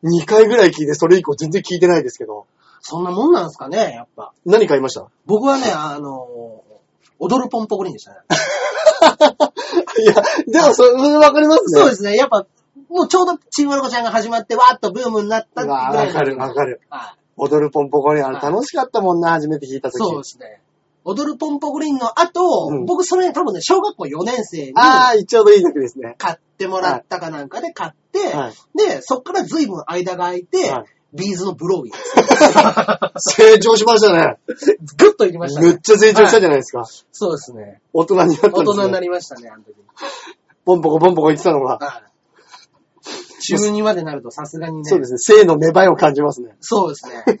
2回ぐらい聞いて、それ以降全然聞いてないですけど。そんなもんなんですかね、やっぱ。何買いました？僕はね、あの、踊るポンポコリンでしたね。いや、でもそれ、わかりますね。そうですね。やっぱ、もうちょうどチームロコちゃんが始まって、わーっとブームになったぐうわらいわかるわかる。はい。踊るポンポコにあれはい楽しかったもんな、初めて弾いた時。そうですね。踊るポンポコリンの後、うん僕それ多分ね、小学校4年生にああ、ちょうどいい時ですね。買ってもらったかなんかで買って、はい。で、そっから随分間が空いて、はいビーズのブローウィーです。成長しましたね。ぐっといきましたね。めっちゃ成長したじゃないですか。そうですね。大人になったんです大人になね。りましたね、あの時に。ポンポコポンポコ言ってたのが。はい。中2までなるとさすがにね。そうですね。性の芽生えを感じますね。そうですね。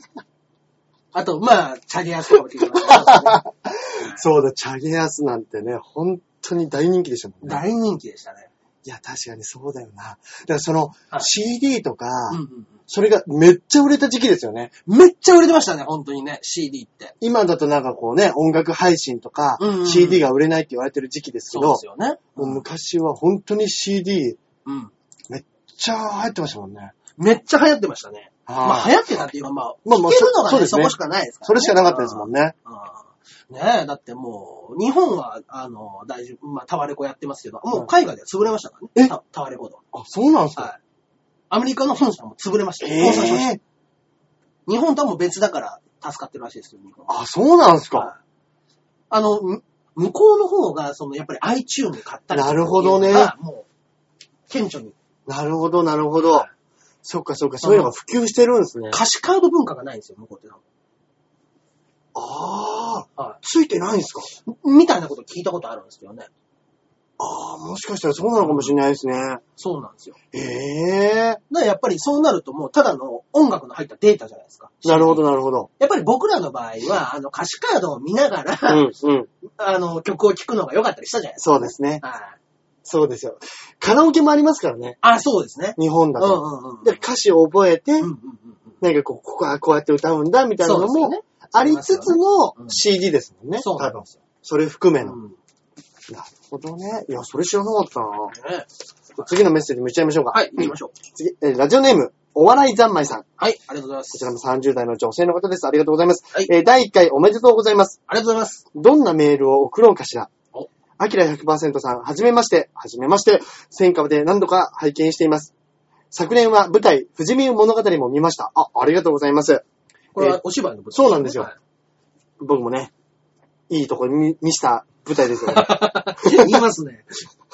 あと、まあ、チャゲアスとかも聞いてましたね。そうだ、チャゲアスなんてね、本当に大人気でしたもんね。大人気でしたね。いや、確かにそうだよな。だからその、はい CD とか、うんうんそれがめっちゃ売れた時期ですよね。うん。めっちゃ売れてましたね、本当にね、CD って。今だとなんかこうね、音楽配信とか、うんうんうん CD が売れないって言われてる時期ですけどそうで、すよね。もう昔は本当に CD うん。めっちゃ入ってましたもんね。めっちゃ流行ってましたね。まあ、はい流行ってたっていうか、まあ、まあまあ聞けるのがね、そこしかないですから、ね。それしかなかったですもんね。うん。ねえ、だってもう、日本は、あの、大丈夫、まあ、タワレコやってますけど、もう海外では潰れましたからね。え？タタワレコと。あ、そうなんですか？はい。アメリカの本社も潰れましたよ。え倒産しましたえ日本とはもう別だから助かってるらしいですよ、日本は。あ、そうなんですはいかあの、む向こうの方が、その、やっぱり iTune 買ったりとかなるほどねもう、顕著に。なるほど、なるほど。そっかそっか、そういうのが普及してるんですね。歌詞カード文化がないんですよ、向こうって。ああ、はついてないんですか？い。みたいなこと聞いたことあるんですけどね。ああ、もしかしたらそうなのかもしれないですね。そうなんですよ。ええだからやっぱりそうなるともうただの音楽の入ったデータじゃないですか。なるほど、なるほど。やっぱり僕らの場合は、あの歌詞カードを見ながら、うん、うん。あの曲を聴くのが良かったりしたじゃないですそうですね。か。はい。そうですよ。カラオケもありますからね。あ、そうですね。日本だと。うんうんうん。で、歌詞を覚えて、うんうんうんうん。なんかこう、ここはこうやって歌うんだ、みたいなのも、ね。ありつつのうん CD ですもんね。うなんで。すよ。それ含めの。うんなるほどね。いや、それ知らなかったなね次のメッセージもいっちゃいましょうか。はい、行きましょう。次、えーラジオネーム、お笑い三昧さん。はい、ありがとうございます。こちらも30代の女性の方です。ありがとうございます。はいえー第1回おめでとうございます。ありがとうございます。どんなメールを送ろうかしらお。アキラ100%さん、はじめまして、はじめまして、戦火で何度か拝見しています。昨年は舞台、富士見物語も見ました。あ、ありがとうございます。これはお芝居の舞台そうなんですよはい僕もね、いいとこに見した舞台ですよね。言 いますね。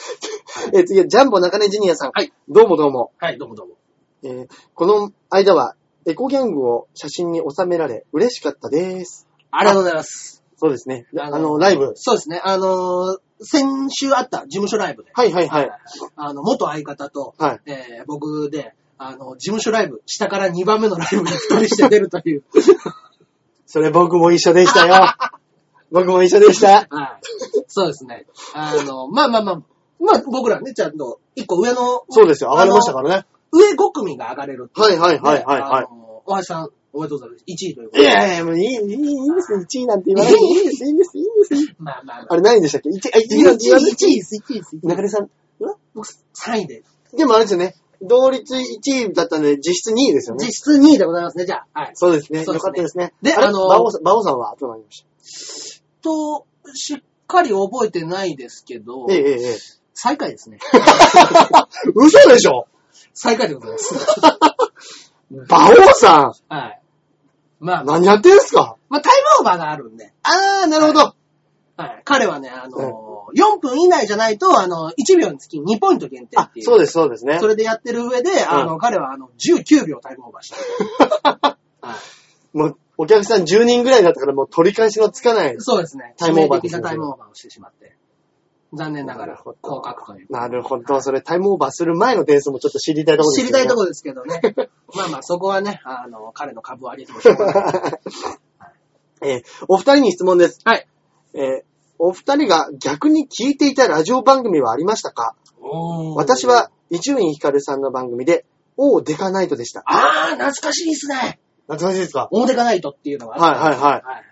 えー次はジャンボ中根ジュニアさん。はい。どうもどうも。はい、どうもどうも。えーこの間は、エコギャングを写真に収められ、嬉しかったです。ありがとうございます。そうですね。あのあの、ライブ。そうですね。あのー先週あった事務所ライブで、はいはいはい。あの、元相方と、はい。えー僕で、あの、事務所ライブ、下から2番目のライブに一人して出るという。それ僕も一緒でしたよ。僕も一緒でした。はい。そうですね。あの、まあまあまあ、まあ僕らね、ちゃんと、一個上の、そうですよ。上がりましたからね。上5組が上がれるっていうはいはいはいはいはいあの大橋さん、おめでとうございます。1位ということで。いやいや、もういい、いい、いいですね。1位なんて言わないでいいです、いいです、いいです。まあまあまあ。あれ何位でしたっけ ?1 位、あ、1 1位なんて言わない位、1位です、1位です。中根さん。僕、3位で。でもあれですよね。同率1位だったんで、実質2位ですよね実。質2位でございますね、じゃあ。はい。そうですね。そうですねよかったですね。あれであの馬王さん、馬王さんはどうなりましと、しっかり覚えてないですけどた、ええ、ええ、ええ。最下位ですね。嘘でしょ最下位でございます。馬王さはい。まあん、、何やってんすか？まあ、タイムオーバーがあるんで。あー、なるほど。はい。彼はね、あのー、4分以内じゃないと、あの、1秒につき2ポイント限定って、いう。あそうです、そうですねそ。れでやってる上で、あの、彼はあの、19秒タイムオーバーした。はい。もう、お客さん10人ぐらいだったからもう取り返しのつかない。そうですね。タイムオーバータイムオーバーをしてしまって。残念ながら、降格という。なるほど。それタイムオーバーする前の点数もちょっと知りたいところです知りたいところですけどね。まあまあ、そこはね、あの、彼の株を上げてもしょうがない。えーお二人に質問です。はい。えーお二人が逆に聞いていたラジオ番組はありましたか？私は、伊集院光さんの番組で、オーデカナイトでした。あー、懐かしいですね。懐かしいですか？オーデカナイトっていうのがあったんですよはいはいはい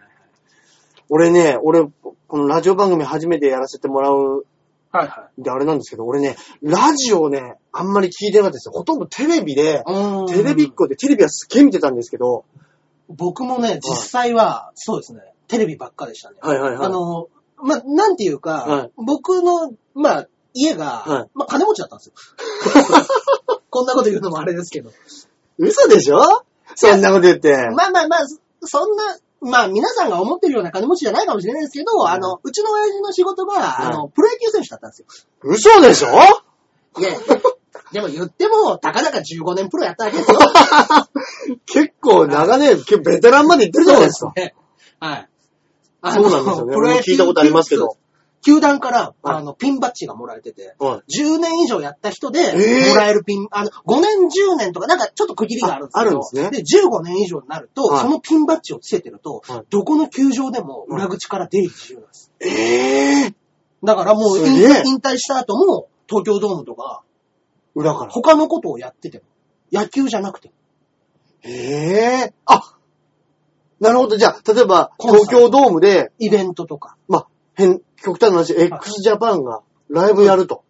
俺ね、俺、このラジオ番組初めてやらせてもらうはいはであれなんですけど、俺ね、ラジオね、あんまり聞いてなかったですよ。ほとんどテレビで、テレビっ子でテレビはすっげえ見てたんですけど、僕もね、実際は、そうですね、テレビばっかでしたね。はいはいはいあの、まあ、なんていうか、はい僕の、まあ、家が、はいまあ、金持ちだったんですよ。こんなこと言うのもあれですけど。嘘でしょ？そんなこと言って。まあまあまあ、そんな、まあ皆さんが思ってるような金持ちじゃないかもしれないですけど、あの、うちの親父の仕事が、はいあの、プロ野球選手だったんですよ。嘘でしょ？いや、でも言っても、たかだか15年プロやったわけですよ。結構長年、ベテランまで行ってるじゃないですか。ね。はい。あそうなんですよね。プロ野も聞いたことありますけど。球団から、はい。あの、ピンバッジがもらえてて、はい。10年以上やった人で、えー。もらえるピン、あの、5年、10年とか、なんかちょっと区切りがあるんですけど、ああるんですね。15年以上になると、はい。そのピンバッジをつけてると、はい。どこの球場でも裏口から出入り自由なんです。ええだからもう引すげえ。退引退した後も、東京ドームとか、裏から。他のことをやってても、野球じゃなくても、ええあなるほど。じゃあ、例えば、コンサート。東京ドームで、イベントとか。まあ、変、極端な話、x ジャパンがライブやると。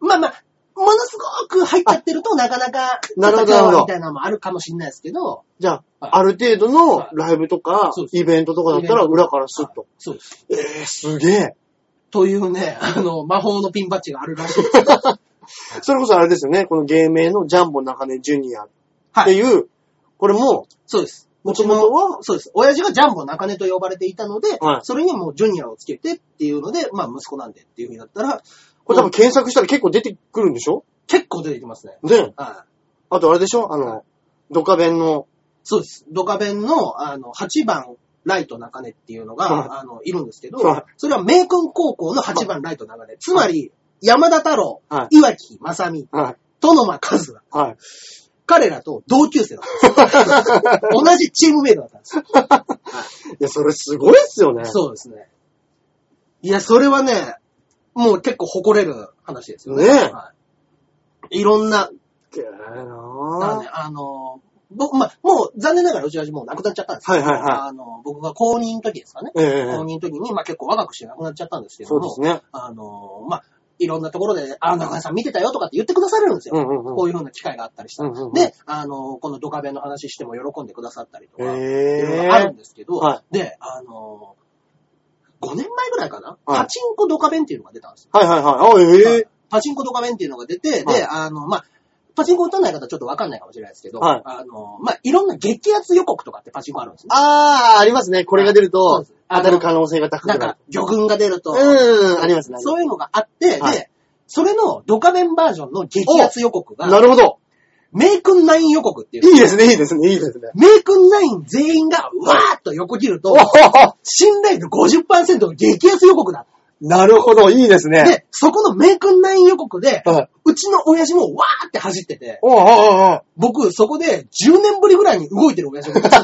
まあまあ、ものすごく入っちゃってると、なかなか、なるほどみたいなのもあるかもしれないですけど、じゃあ、はいある程度のはいライブとかイベントとかだったら裏からスッと。そうです。えー、すげえ。というね、あの、魔法のピンバッジがあるらしいです。それこそあれですよね、この芸名のジャンボ中根ジュニアっはい。ていう、これも、そうです。もともとは、そうです。親父がジャンボ中根と呼ばれていたので、はいそれにもうジュニアをつけてっていうので、まあ息子なんでっていう風になったら、これ多分検索したら結構出てくるんでしょ？結構出てきますね。で、はい。あとあれでしょ？あの、ドカベンの、そうです。ドカベンの、あの、8番、ライト中根っていうのが、はいあの、いるんですけどはい、それは名君高校の8番ライト中根。つまり、山田太郎、はい。岩木正美、はい。殿間和也、はい。彼らと同級生だったんですよ。同じチームメイトだったんですよ。いや、それすごいっすよね。そうですね。いや、それはね、もう結構誇れる話ですよね。ねえはい。いろんな、すげえだなね、あの、僕、まあ、もう残念ながらうちはもう亡くなっちゃったんですけど、はいはいはいあの、僕が公認の時ですかね。ええ公認の時に、まあ結構若くして亡くなっちゃったんですけども、そうですね。あの、まあ、いろんなところで、あ、中根さん見てたよとかって言ってくだされるんですよ。うんうんうん。こういうふうな機会があったりしたら。うんうんうん。で、あの、このドカベンの話しても喜んでくださったりとか、いろいへろあるんですけど、はで、あの、5年前ぐらいかな、はい。パチンコドカベンっていうのが出たんですよ。はいはいはい。あ、ええパチンコドカベンっていうのが出て、はい。で、あの、まあ、パチンコ打たない方ちょっとわかんないかもしれないですけど、はいあの、まあ、いろんな激アツ予告とかってパチンコあるんですね。あー、ありますね。これが出るとそうです、当たる可能性が高くなるなんか。、魚群が出ると、うん、ありますね。そういうのがあって、はいで、それのドカベンバージョンの激アツ予告が、なるほど。メイクンナイン予告っていう。いいですね、いいですね、いいですね。メイクンナイン全員がわーっと横切ると信頼度50%の激アツ予告だ。なるほど、いいですね。で、そこのメイクンナイン予告で、はい。うちの親父もわーって走ってて、おーおーおー僕、そこで10年ぶりぐらいに動いてる親父を見てちょっ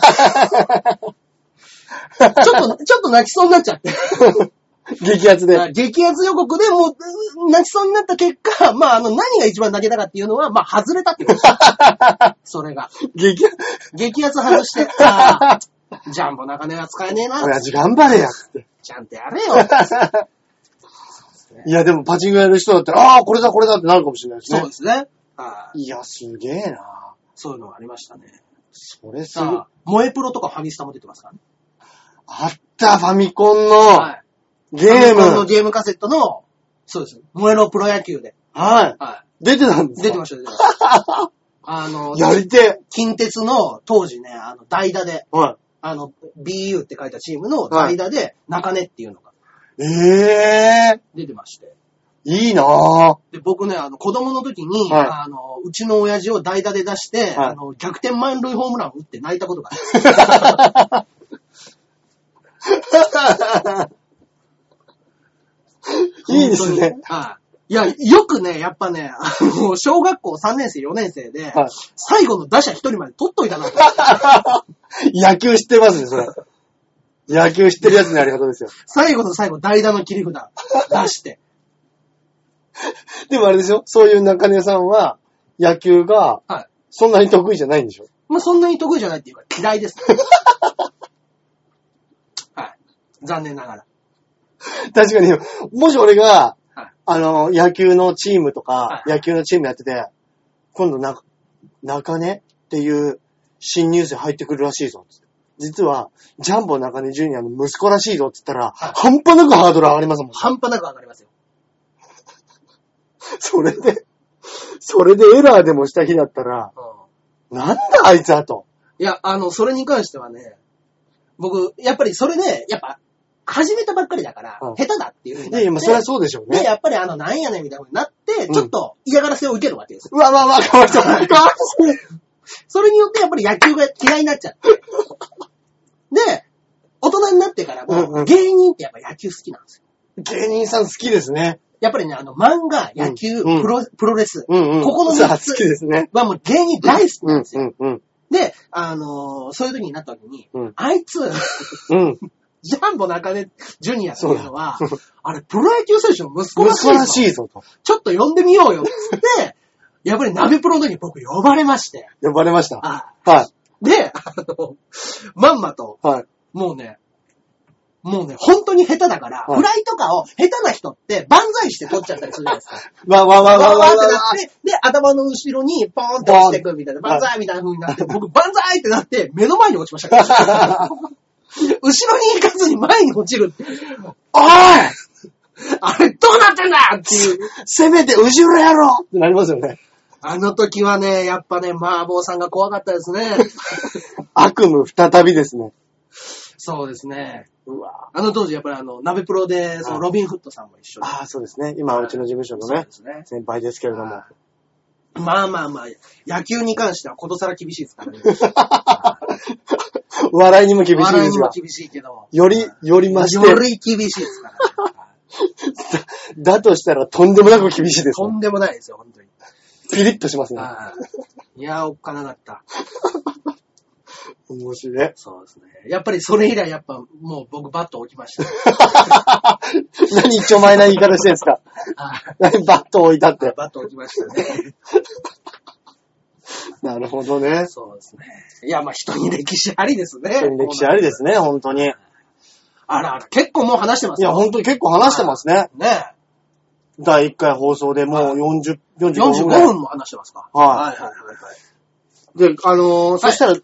と、ちょっと泣きそうになっちゃって。激アツで。激アツ予告でもう、うん泣きそうになった結果、まあ、あの、何が一番泣けたかっていうのは、まあ、外れたってことです。それが。激アツ。激アツ外して、あージャンボ中根は使えねえな。親父頑張れや。つってちゃんとやれよ。いや、でもパチンコやる人だったら、ああー、これだ、これだってなるかもしれないですね。そうですね。はいいや、すげえな。そういうのがありましたね。それ。さあ、萌えプロとかファミスタも出てますからね。あった、ファミコンのはい。ゲーファミコンのム。ゲームカセットの、そうです。萌えのプロ野球で。はい。は出てたんですい。出かてました、出てました。あの、やりて近鉄の当時ね、あの、代打で、え。はあの、BU って書いたチームの代打で、中根っていうのがい。ええ出てまして。いいなぁ。で、僕ね、あの、子供の時に、はいあの、うちの親父を代打で出して、はいあの、逆転満塁ホームランを打って泣いたことがある。いいですね。はい。いや、よくね、やっぱね、あの、小学校3年生、4年生で、はい最後の打者1人まで取っといたなと。野球知ってますね、それ。野球知ってるやつのやり方ですよ。最後の最後、代打の切り札出して。でもあれですよ、そういう中根さんは、野球が、はい。そんなに得意じゃないんでしょ？まあ、そんなに得意じゃないっていうか、嫌いです、はい。残念ながら。確かに、もし俺が、はい。あの、野球のチームとかは、い野球のチームやってて、今度な、中根っていう新入生入ってくるらしいぞ。つって実は、ジャンボ中根ジュニアの息子らしいぞって言ったら、はい半端なくハードル上がりますもん。半端なく上がりますよ。それで、それでエラーでもした日だったら、なんだあいつはと。いや、あの、それに関してはね、僕、やっぱりそれで、やっぱ、始めたばっかりだから、うん下手だっていうふうになって。いやいや、まあそれはそうでしょうで、ね。やっぱりあの、なんやねんみたいな風になって、うんちょっと嫌がらせを受けるわけですよ。うわ、まあまあ、かわいそう。かわいそう。それによってやっぱり野球が嫌いになっちゃって。で、大人になってからも、芸人ってやっぱ野球好きなんですよ。芸人さん好きですね。やっぱりね、あの、漫画、野球、うんプロ、プロレスうんうん。ここのさあ三つ好きですね。はもう芸人大好きうんなんですよ。うんうん。で、あのーそういう時になった時に、うんあいつ、うん。ジャンボ中根ジュニアっていうのはあれ、プロ野球選手の息子らしいぞ息子らしいぞと。ちょっと呼んでみようよっつって、やっぱり鍋プロの時に僕呼ばれまして。呼ばれました。あはい。で、あの、まんまと、はい。もうね、もうね、本当に下手だから、はいフライとかを下手な人って万歳して取っちゃったりするじゃないですか。わわわわわわわーってなって、で、頭の後ろにポーンって落ちてくみたいな、万歳みたいな風になって、僕、万歳ってなって、目の前に落ちましたから。後ろに行かずに前に落ちる。おいあれ、どうなってんだっていう。せめて後ろやろってなりますよね。あの時はね、やっぱね、麻婆さんが怖かったですね。悪夢再びですね。そうですね。うわあの当時、やっぱりあの、鍋プロで、そのロビンフットさんも一緒で。ああ、そうですね。今、うちの事務所のねね。先輩ですけれども。まあまあまあ、野球に関してはことさら厳しいですからね。笑いにも厳しい笑いですが。にも厳しいけど。より、より増しよて、り厳しいですから、ね。だとしたらとんでもなく厳しいですね。とんでもないですよ、本当に。ピリッとしますね。はいいやー、おっかなかった。面白い。そうですね。やっぱりそれ以来、やっぱもう僕バット置きました。何一丁前な言い方してんですか？はい何バット置いたって。バット置きましたね。なるほどね。そうですね。いや、まあ人に歴史ありですね。歴史ありですね、本当に。いあらあら、結構もう話してますや、よ。本当に結構話してますね。ね第1回放送でもう40、45 45分ぐらい。分も話してますか？はいはいはいはいはい。で、あのーそしたら、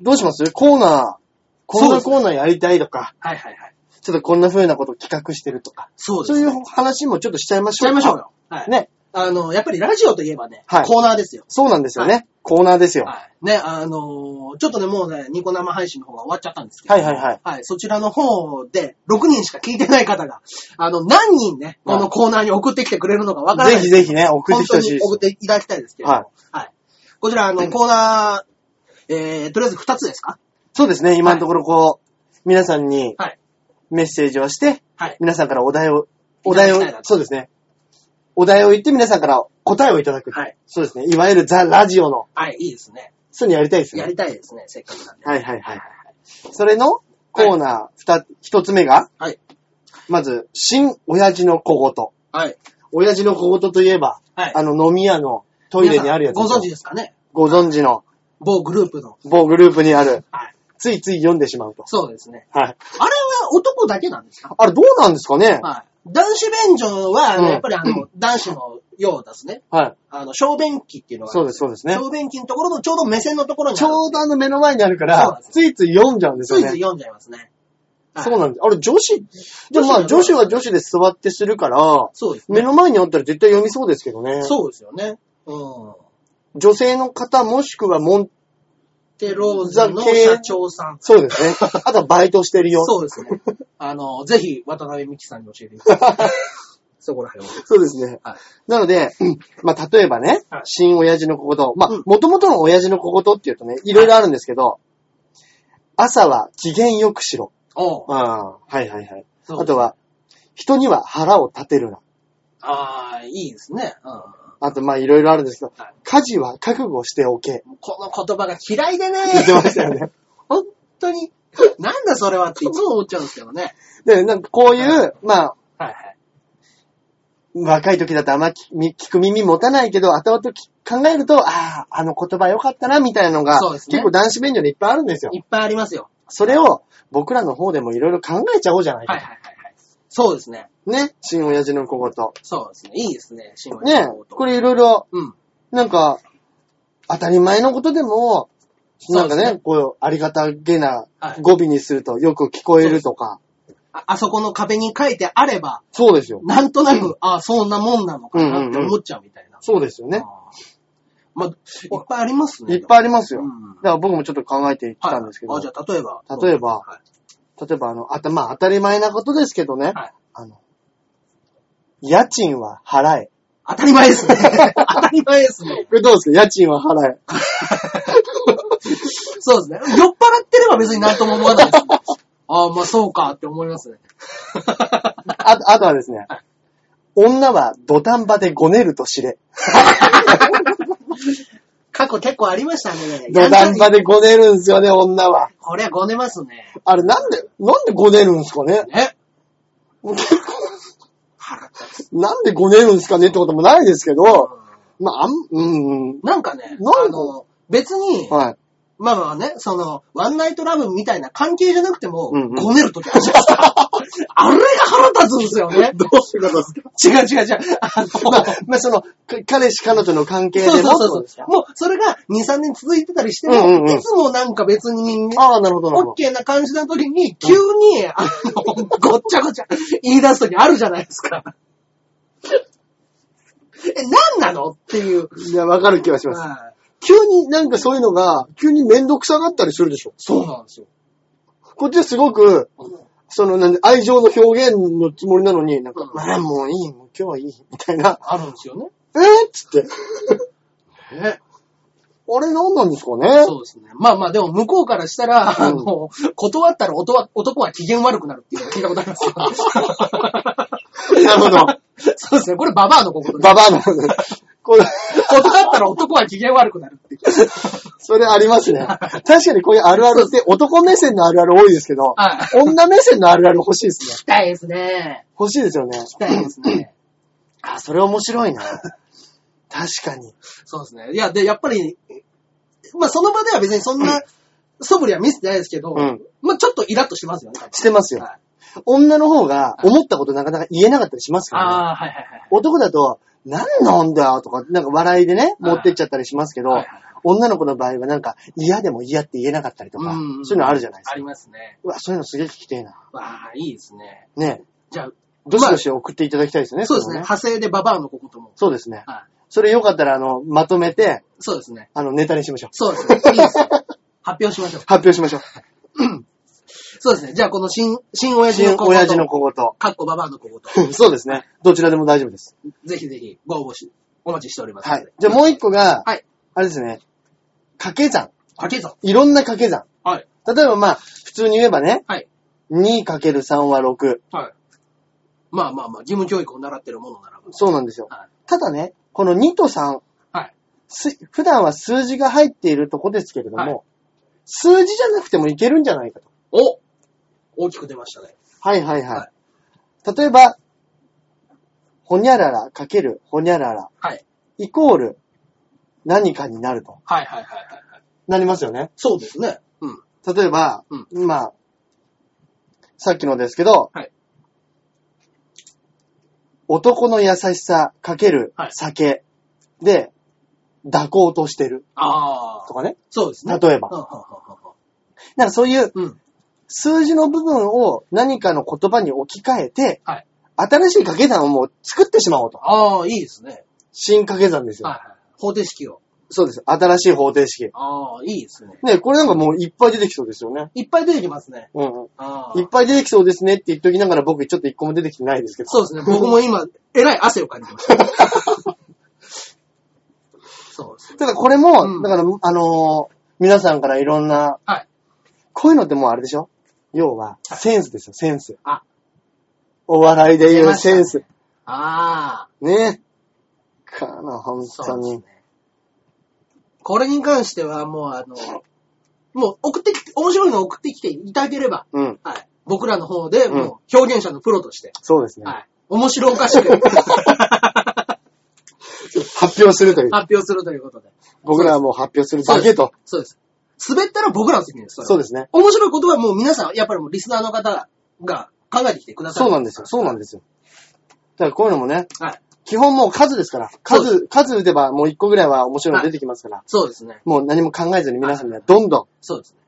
どうします？コーナー、こんなコーナーやりたいとか、はいはいはい。ちょっとこんな風なこと企画してるとか、そうですね。そういう話もちょっとしちゃいまししちょう。ゃいましょうよ。はい。ね。あの、やっぱりラジオといえばね、はいコーナーですよ。そうなんですよね。コーナーですよ。はい。ね、あのーちょっとね、もうね、ニコ生配信の方が終わっちゃったんですけど。はいはいはい。はい。そちらの方で、6人しか聞いてない方が、あの、何人ね、このコーナーに送ってきてくれるのかわからない。ぜひぜひね、送ってきてほしいです本当に送。っていただきたいですけれども。はい。こちら、あの、コーナー、えー、とりあえず2つですか？そうですね、今のところこう、皆さんにはい。メッセージをして、はい。皆さんからお題を、お題をいただきたいな、とそうですね。お題を言って皆さんから答えをいただく。はい。そうですね。いわゆるザ・ラジオの、はい、いいですね。そういうのやりたいですやね。りたいですね、せっかくなんで。はいはいはい。それのコーナー、二、一つ目が、はい。まず、新親父の小言。はい。親父の小言といえば、はい。あの飲み屋のトイレにあるやつ。皆さんご存知ですかね？ご存知の某グループの。某グループにある、はい。ついつい読んでしまうと。そうですね。はい。あれ？は男だけなんですか？あれどうなんですかね？はい。男子便所は、うんやっぱりあの、男子の用を出すね。はい。あの、小便器っていうのがあるそうです、そうですね。小便器のところのちょうど目線のところにちあるょうどあの目の前にあるかそうなんで、ついつい読んじゃうんですよね。ついつい読んじゃいますね。はいそうなんです。あれ女子、でもまあ女子は女子で座ってするから、そうですね。目の前にあったら絶対読みそうですけどね。そうですよね。うん。女性の方もしくはモン、テローズの社長さん。そうですね。あとはバイトしてるよ。そうですね。あの、ぜひ、渡辺美希さんに教えていただきたい。そこら辺を。そうですね。はいなので、うんまあ例えばね、はい新親父の小言。まあうん、元々の親父の小言っていうとね、いろいろあるんですけど、朝は機嫌よくしろ。おうああ、はいはいはい。あとは、人には腹を立てるな。ああ、いいですね。うん。あと、まあ、いろいろあるんですけどはい、家事は覚悟しておけ。この言葉が嫌いでね。言ってましたよね。本当に。なんだそれはっていつも思っちゃうんですけどね。で、なんかこういう、まあ、はいはい。若い時だとあんま聞聞く耳持たないけど、後々き考えると、ああ、あの言葉良かったな、みたいなのが、そうですね結構男子便所にいっぱいあるんですよ。いっぱいありますよ。それを僕らの方でもいろいろ考えちゃおうじゃないか。はいはいはいはい。そうですね。ね、新親父の小言。そうですね。いいですね。新聞ね、これいろいろ、うん。なんか、当たり前のことでも、なんかそうですね、こう、ありがたげなはい語尾にするとよく聞こえるとか。ああそこの壁に書いてあれば、そうですよ。なんとなく、ああ、そんなもんなのかなって思っちゃうみたいな。そうですよね。あーまあ、いっぱいありますね。いっぱいありますよ。うんだから僕もちょっと考えてきたんですけど、はい、あ、じゃあ、例えば。例えばはい例えばあの、あた、まあ当たり前なことですけどね、はいあの、家賃は払え。当たり前ですね。当たり前ですね。これどうですか？家賃は払え。そうですね。酔っ払ってれば別になんとも思わないですね。ああ、まあそうかって思いますね。ああとはですね、女は土壇場でごねると知れ。過去結構ありましたね。土壇場でごねるんですよね、女は。これはごねますね。あれなんで、なんでごねるんですかね？え？なんでごねるんですかねってこともないですけど、まあ、あん、うん、うん。なんかね、なんかあの、別に、はい。まあまあね、その、ワンナイトラブみたいな関係じゃなくても、うんうんごねるときあるじゃないですか。あれが腹立つんですよね。どういうことですか？違う違う違う。あの、まあ、まあ、その、か彼氏彼女の関係でそうもそうそうそう。もう、それが2、3年続いてたりしても、うんうんうんいつもなんか別に、ああ、なるほど、なるほオッケーな感じな時に、急に、あの、ごっちゃごちゃ言い出す時あるじゃないですか。え、何なの？っていう。ど。いや、わかる気がします。はい急になんかそういうのが、急にめんどくさがったりするでしょ？そうなんですよ。こっちはすごく、その、なんで、愛情の表現のつもりなのに、なんか、うんまあ、もういい、もう今日はいい、みたいな。あるんですよね。え？ー、っつって。ね。あれ何なんですかね？そうですね。まあまあ、でも向こうからしたら、あうんの、断ったら男は男は機嫌悪くなるっていうの聞いたことありますよ。なるほど。そうですね。これババアの心。ババアの、これ、断ったら男は機嫌悪くなるって。それありますね。確かにこういうあるあるって男目線のあるある多いですけど、はい。女目線のあるある欲しいですね。聞きたいですね。欲しいですよね。聞きたいですね。あ、それ面白いな。確かに。そうですね。いや、で、やっぱり、まあその場では別にそんな素振りは見せてないですけど、うん。まあちょっとイラッとしますよね。多分してますよ。はい女の方が思ったことなかなか言えなかったりしますからね。ああ、はいはいはい。男だと、何なんだよとか、なんか笑いでね、はい持ってっちゃったりしますけどはいはいはい、女の子の場合はなんか嫌でも嫌って言えなかったりとか、うんそういうのあるじゃないですか。ありますね。うわ、そういうのすげえ聞きてえな。わあ、いいですね。ねじゃあ、どしどし送っていただきたいですね。そうですね。れも派生でババアの心も。そうですね。はい。それよかったら、あの、まとめて、そうですね。あの、ネタにしましょう。そうですね。いいですね。発表しましょう。発表しましょう。そうですね。じゃあこの新、新親父の小言。新親父の小言。かっこババアの小言。そうですね。どちらでも大丈夫です。ぜひぜひご応募し、お待ちしておりますので。。はいじゃあもう一個が、はい。あれですね。掛け算。かけ算。いろんな掛け算。はい。例えばまあ、普通に言えばね、はい。2×3 は6。はい。まあまあまあ、義務教育を習ってるものならば。そうなんですよ。はい。ただね、この2と3、はい。す普段は数字が入っているとこですけれども、はい数字じゃなくてもいけるんじゃないかと。お大きく出ましたね。はいはいはい。は例えば、ほにゃららかけるほにゃららはい。イコール何かになると。はいはいはいはいはい。なりますよね。そうですね。うん。例えば、うまあ、さっきのですけど、はい男の優しさかけるはい酒で抱こうとしてるああと。かね。そうですね。例えばうんうんうんなんかそういううん。うん。数字の部分を何かの言葉に置き換えて、はい。新しい掛け算をもう作ってしまおうと。ああ、いいですね。新掛け算ですよ。はいはい。方程式を。そうです。新しい方程式。ああ、いいですね。ね、これなんかもういっぱい出てきそうですよね。いっぱい出てきますね。うんうん。ああいっ。ぱい出てきそうですねって言っときながら僕ちょっと一個も出てきてないですけど。そうですね。僕も今、えらい汗を感じました。そうですね。ただこれも、うんだから、あのー皆さんからいろんな、はい。こういうのってもうあれでしょ？要は、はいセンスですよ、センス。あ、お笑いで言うセンス。ああ、ね。かな、本当に。ね。これに関してはもうあの、もう送ってきて、面白いのを送ってきていただければ、うん。はい。僕らの方でもう表現者のプロとして、そうですね。はい。面白おかしく発表するという。発表するということで。僕らはもう発表するだけと。そうです。滑ったら僕らの責任です。でそうですね。す。面白いことはもう皆さん、やっぱりもうリスナーの方が考えてきてください。そうなんですよ。そうなんですよ。だからこういうのもね、はい。基本もう数ですから。数、数打てばもう一個ぐらいは面白いの出てきますから。そうですね。もう何も考えずに皆さんにはどんどんそうですね。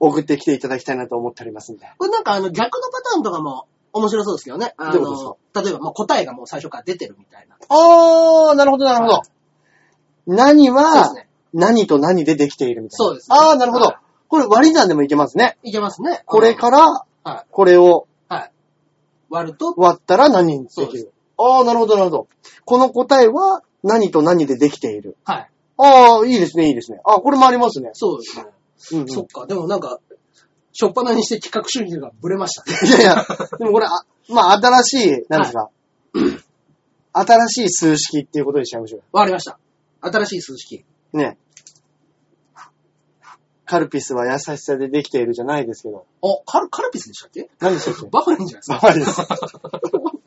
送ってきていただきたいなと思っておりますんで。これなんかあの逆のパターンとかも面白そうですけどね。あの、例えばもう答えがもう最初から出てるみたいな。あー、なるほど、なるほどは。何そうではす、ね。何と何でできているみたいな。そうですねあー、なるほどはい。これ割り算でもいけますね。いけますね。これから、はい。これをはい。割ると、割ったら何にでそうできる。あー、なるほど、なるほど。この答えは何と何でできている。はい。あー、いいですね、いいですね。あ、これもありますね。そうですね。うん、うん。そっか。でもなんか、しょっぱなにして企画収入がブレましたね。いやいや、でもこれ、あまあ、新しい、なんですか、新しい数式っていうことにしちゃいましょわかりました。新しい数式。う。ね。カルピスは優しさでできているじゃないですけど。お、カル、カルピスでしたっけ？何でしたっけ？バファリンじゃないですか。バファリンです。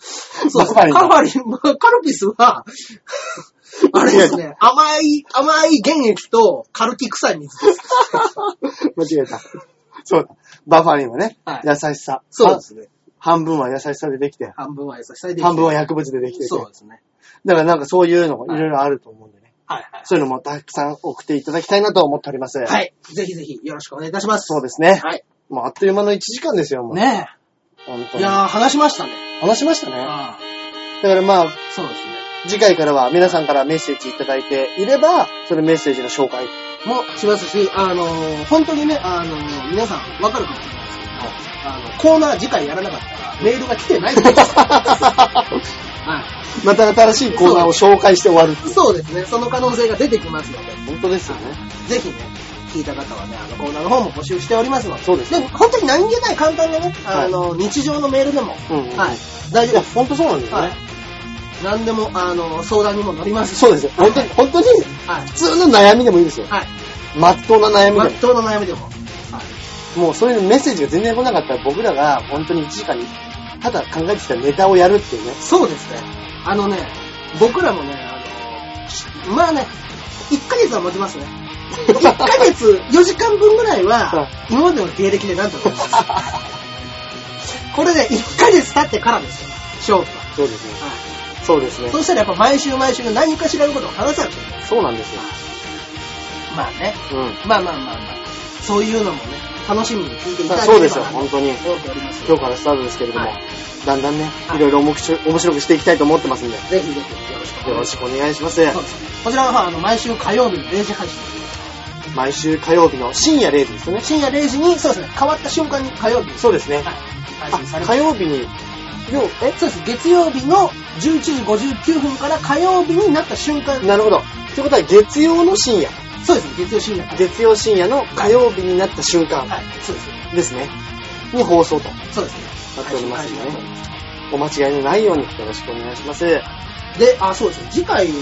そうですバファリンカルファリン、カルピスは、あれですね、甘い、甘い原液とカルキ臭い水です。間違えた。そうだ。バファリンはね、はい優しさ。そうですね。半分は優しさでできて、半分は優しさでできて半分は薬物でできてて。そうですね。だからなんかそういうのがいろいろあると思うんでね。はいはい。そういうのもたくさん送っていただきたいなと思っております。。はいい。ぜひぜひよろしくお願いいたします。そうですね。はい。もうあっという間の1時間ですよ、もう。ねえ。本当に。いやー、話しましたね。話しましたね。あだからまあ、あそうですね。次回からは皆さんからメッセージいただいていれば、そのメッセージの紹介。もしますし、あのー本当にね、あのー皆さんわかるかもしれないですけど、あの、コーナー次回やらなかったら、メールが来てないです。はい。また新しいコーナーを紹介して終わる。そうですね。その可能性が出てきますので、本当ですよね。ぜひね、聞いた方はね、あの、コーナーの方も募集しておりますので。そうですねで、本当に何気ない簡単なね、あの、日常のメールでも、うんうんはい、大丈夫です。本当そうなんですよはねい。。何でも、あの、相談にも乗りますしそうですよ。本当に、本当に、はい。普通の悩みでもいいですよ。はい。まっとうな悩みでまっとうの悩みでも。も。もうそういうメッセージが全然来なかったら僕らが本当に1時間にただ考えてきたネタをやるっていうね。そうですね。あのね、僕らもね、あの、まあね、1ヶ月は持ちますね。1ヶ月、4時間分ぐらいは、今までの芸歴でなんとかます。これで1ヶ月経ってからですよ、勝負は。そうですね。はいそうですね。そしたらやっぱ毎週毎週何かしらのことを話さなきゃいけない。そうなんですよ。まあね、うん。まあまあまあまあ、そういうのもね、楽しみに聞いていただけそうですよ、本当に。今日からスタートですけれども、はいだんだんね、はいいろいろ面白面白くしていきたいと思ってますんで、よぜひぜひよろしくお願いします。ます。こちらはあの毎週火曜日の0時配信。毎週火曜日の深夜0時ですよね。深夜0時に、そうですね、変わった瞬間に火曜日に、そうですね。はい、火曜日に、よえそうです。月曜日の11時59分から火曜日になった瞬間。なるほど。ってことは月曜の深夜、そうです。月曜深夜。月曜深夜の火曜日になった瞬間はい。そうです。ですね。に放送とそうですね。なっておりますね。お間違いのないようによろしくお願いします。はい。で、あ、そうですね。次回、ニ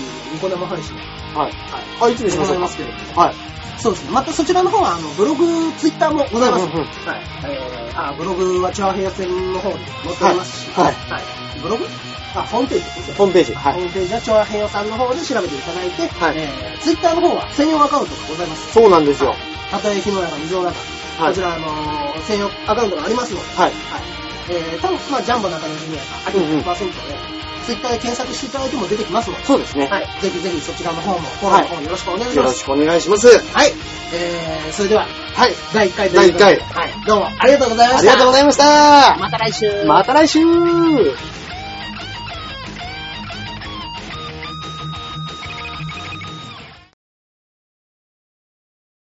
コ生配信。はい。あ、いつにしましょうか？ますけれども。はい。そうですね。またそちらの方は、あの、ブログ、ツイッターもございます。うんうんうんはい。えー、あ、ブログはチャーヘア戦の方に載っておりますし。はいはい。ブログ？あ、ホームページですね。ホームページ。はい。ホームページはチョアヘヨさんの方で調べていただいて、はいえー、ツイッターの方は専用アカウントがございます。そうなんですよ。たとえ日の中、水の中、はいこちら、あのー専用アカウントがありますので、はい。はい。えー、多分、まあ、ジャンボ中のジュニアさん、あとうんうん100%で、ツイッターで検索していただいても出てきますので、そうですね。はい。ぜひぜひそちらの方も、フォローの方よろしくお願いします。よろしくお願いします。はい。えー、それでは、はい。第1回第一回はい。どうもありがとうございました。ありがとうございました。また来週。また来週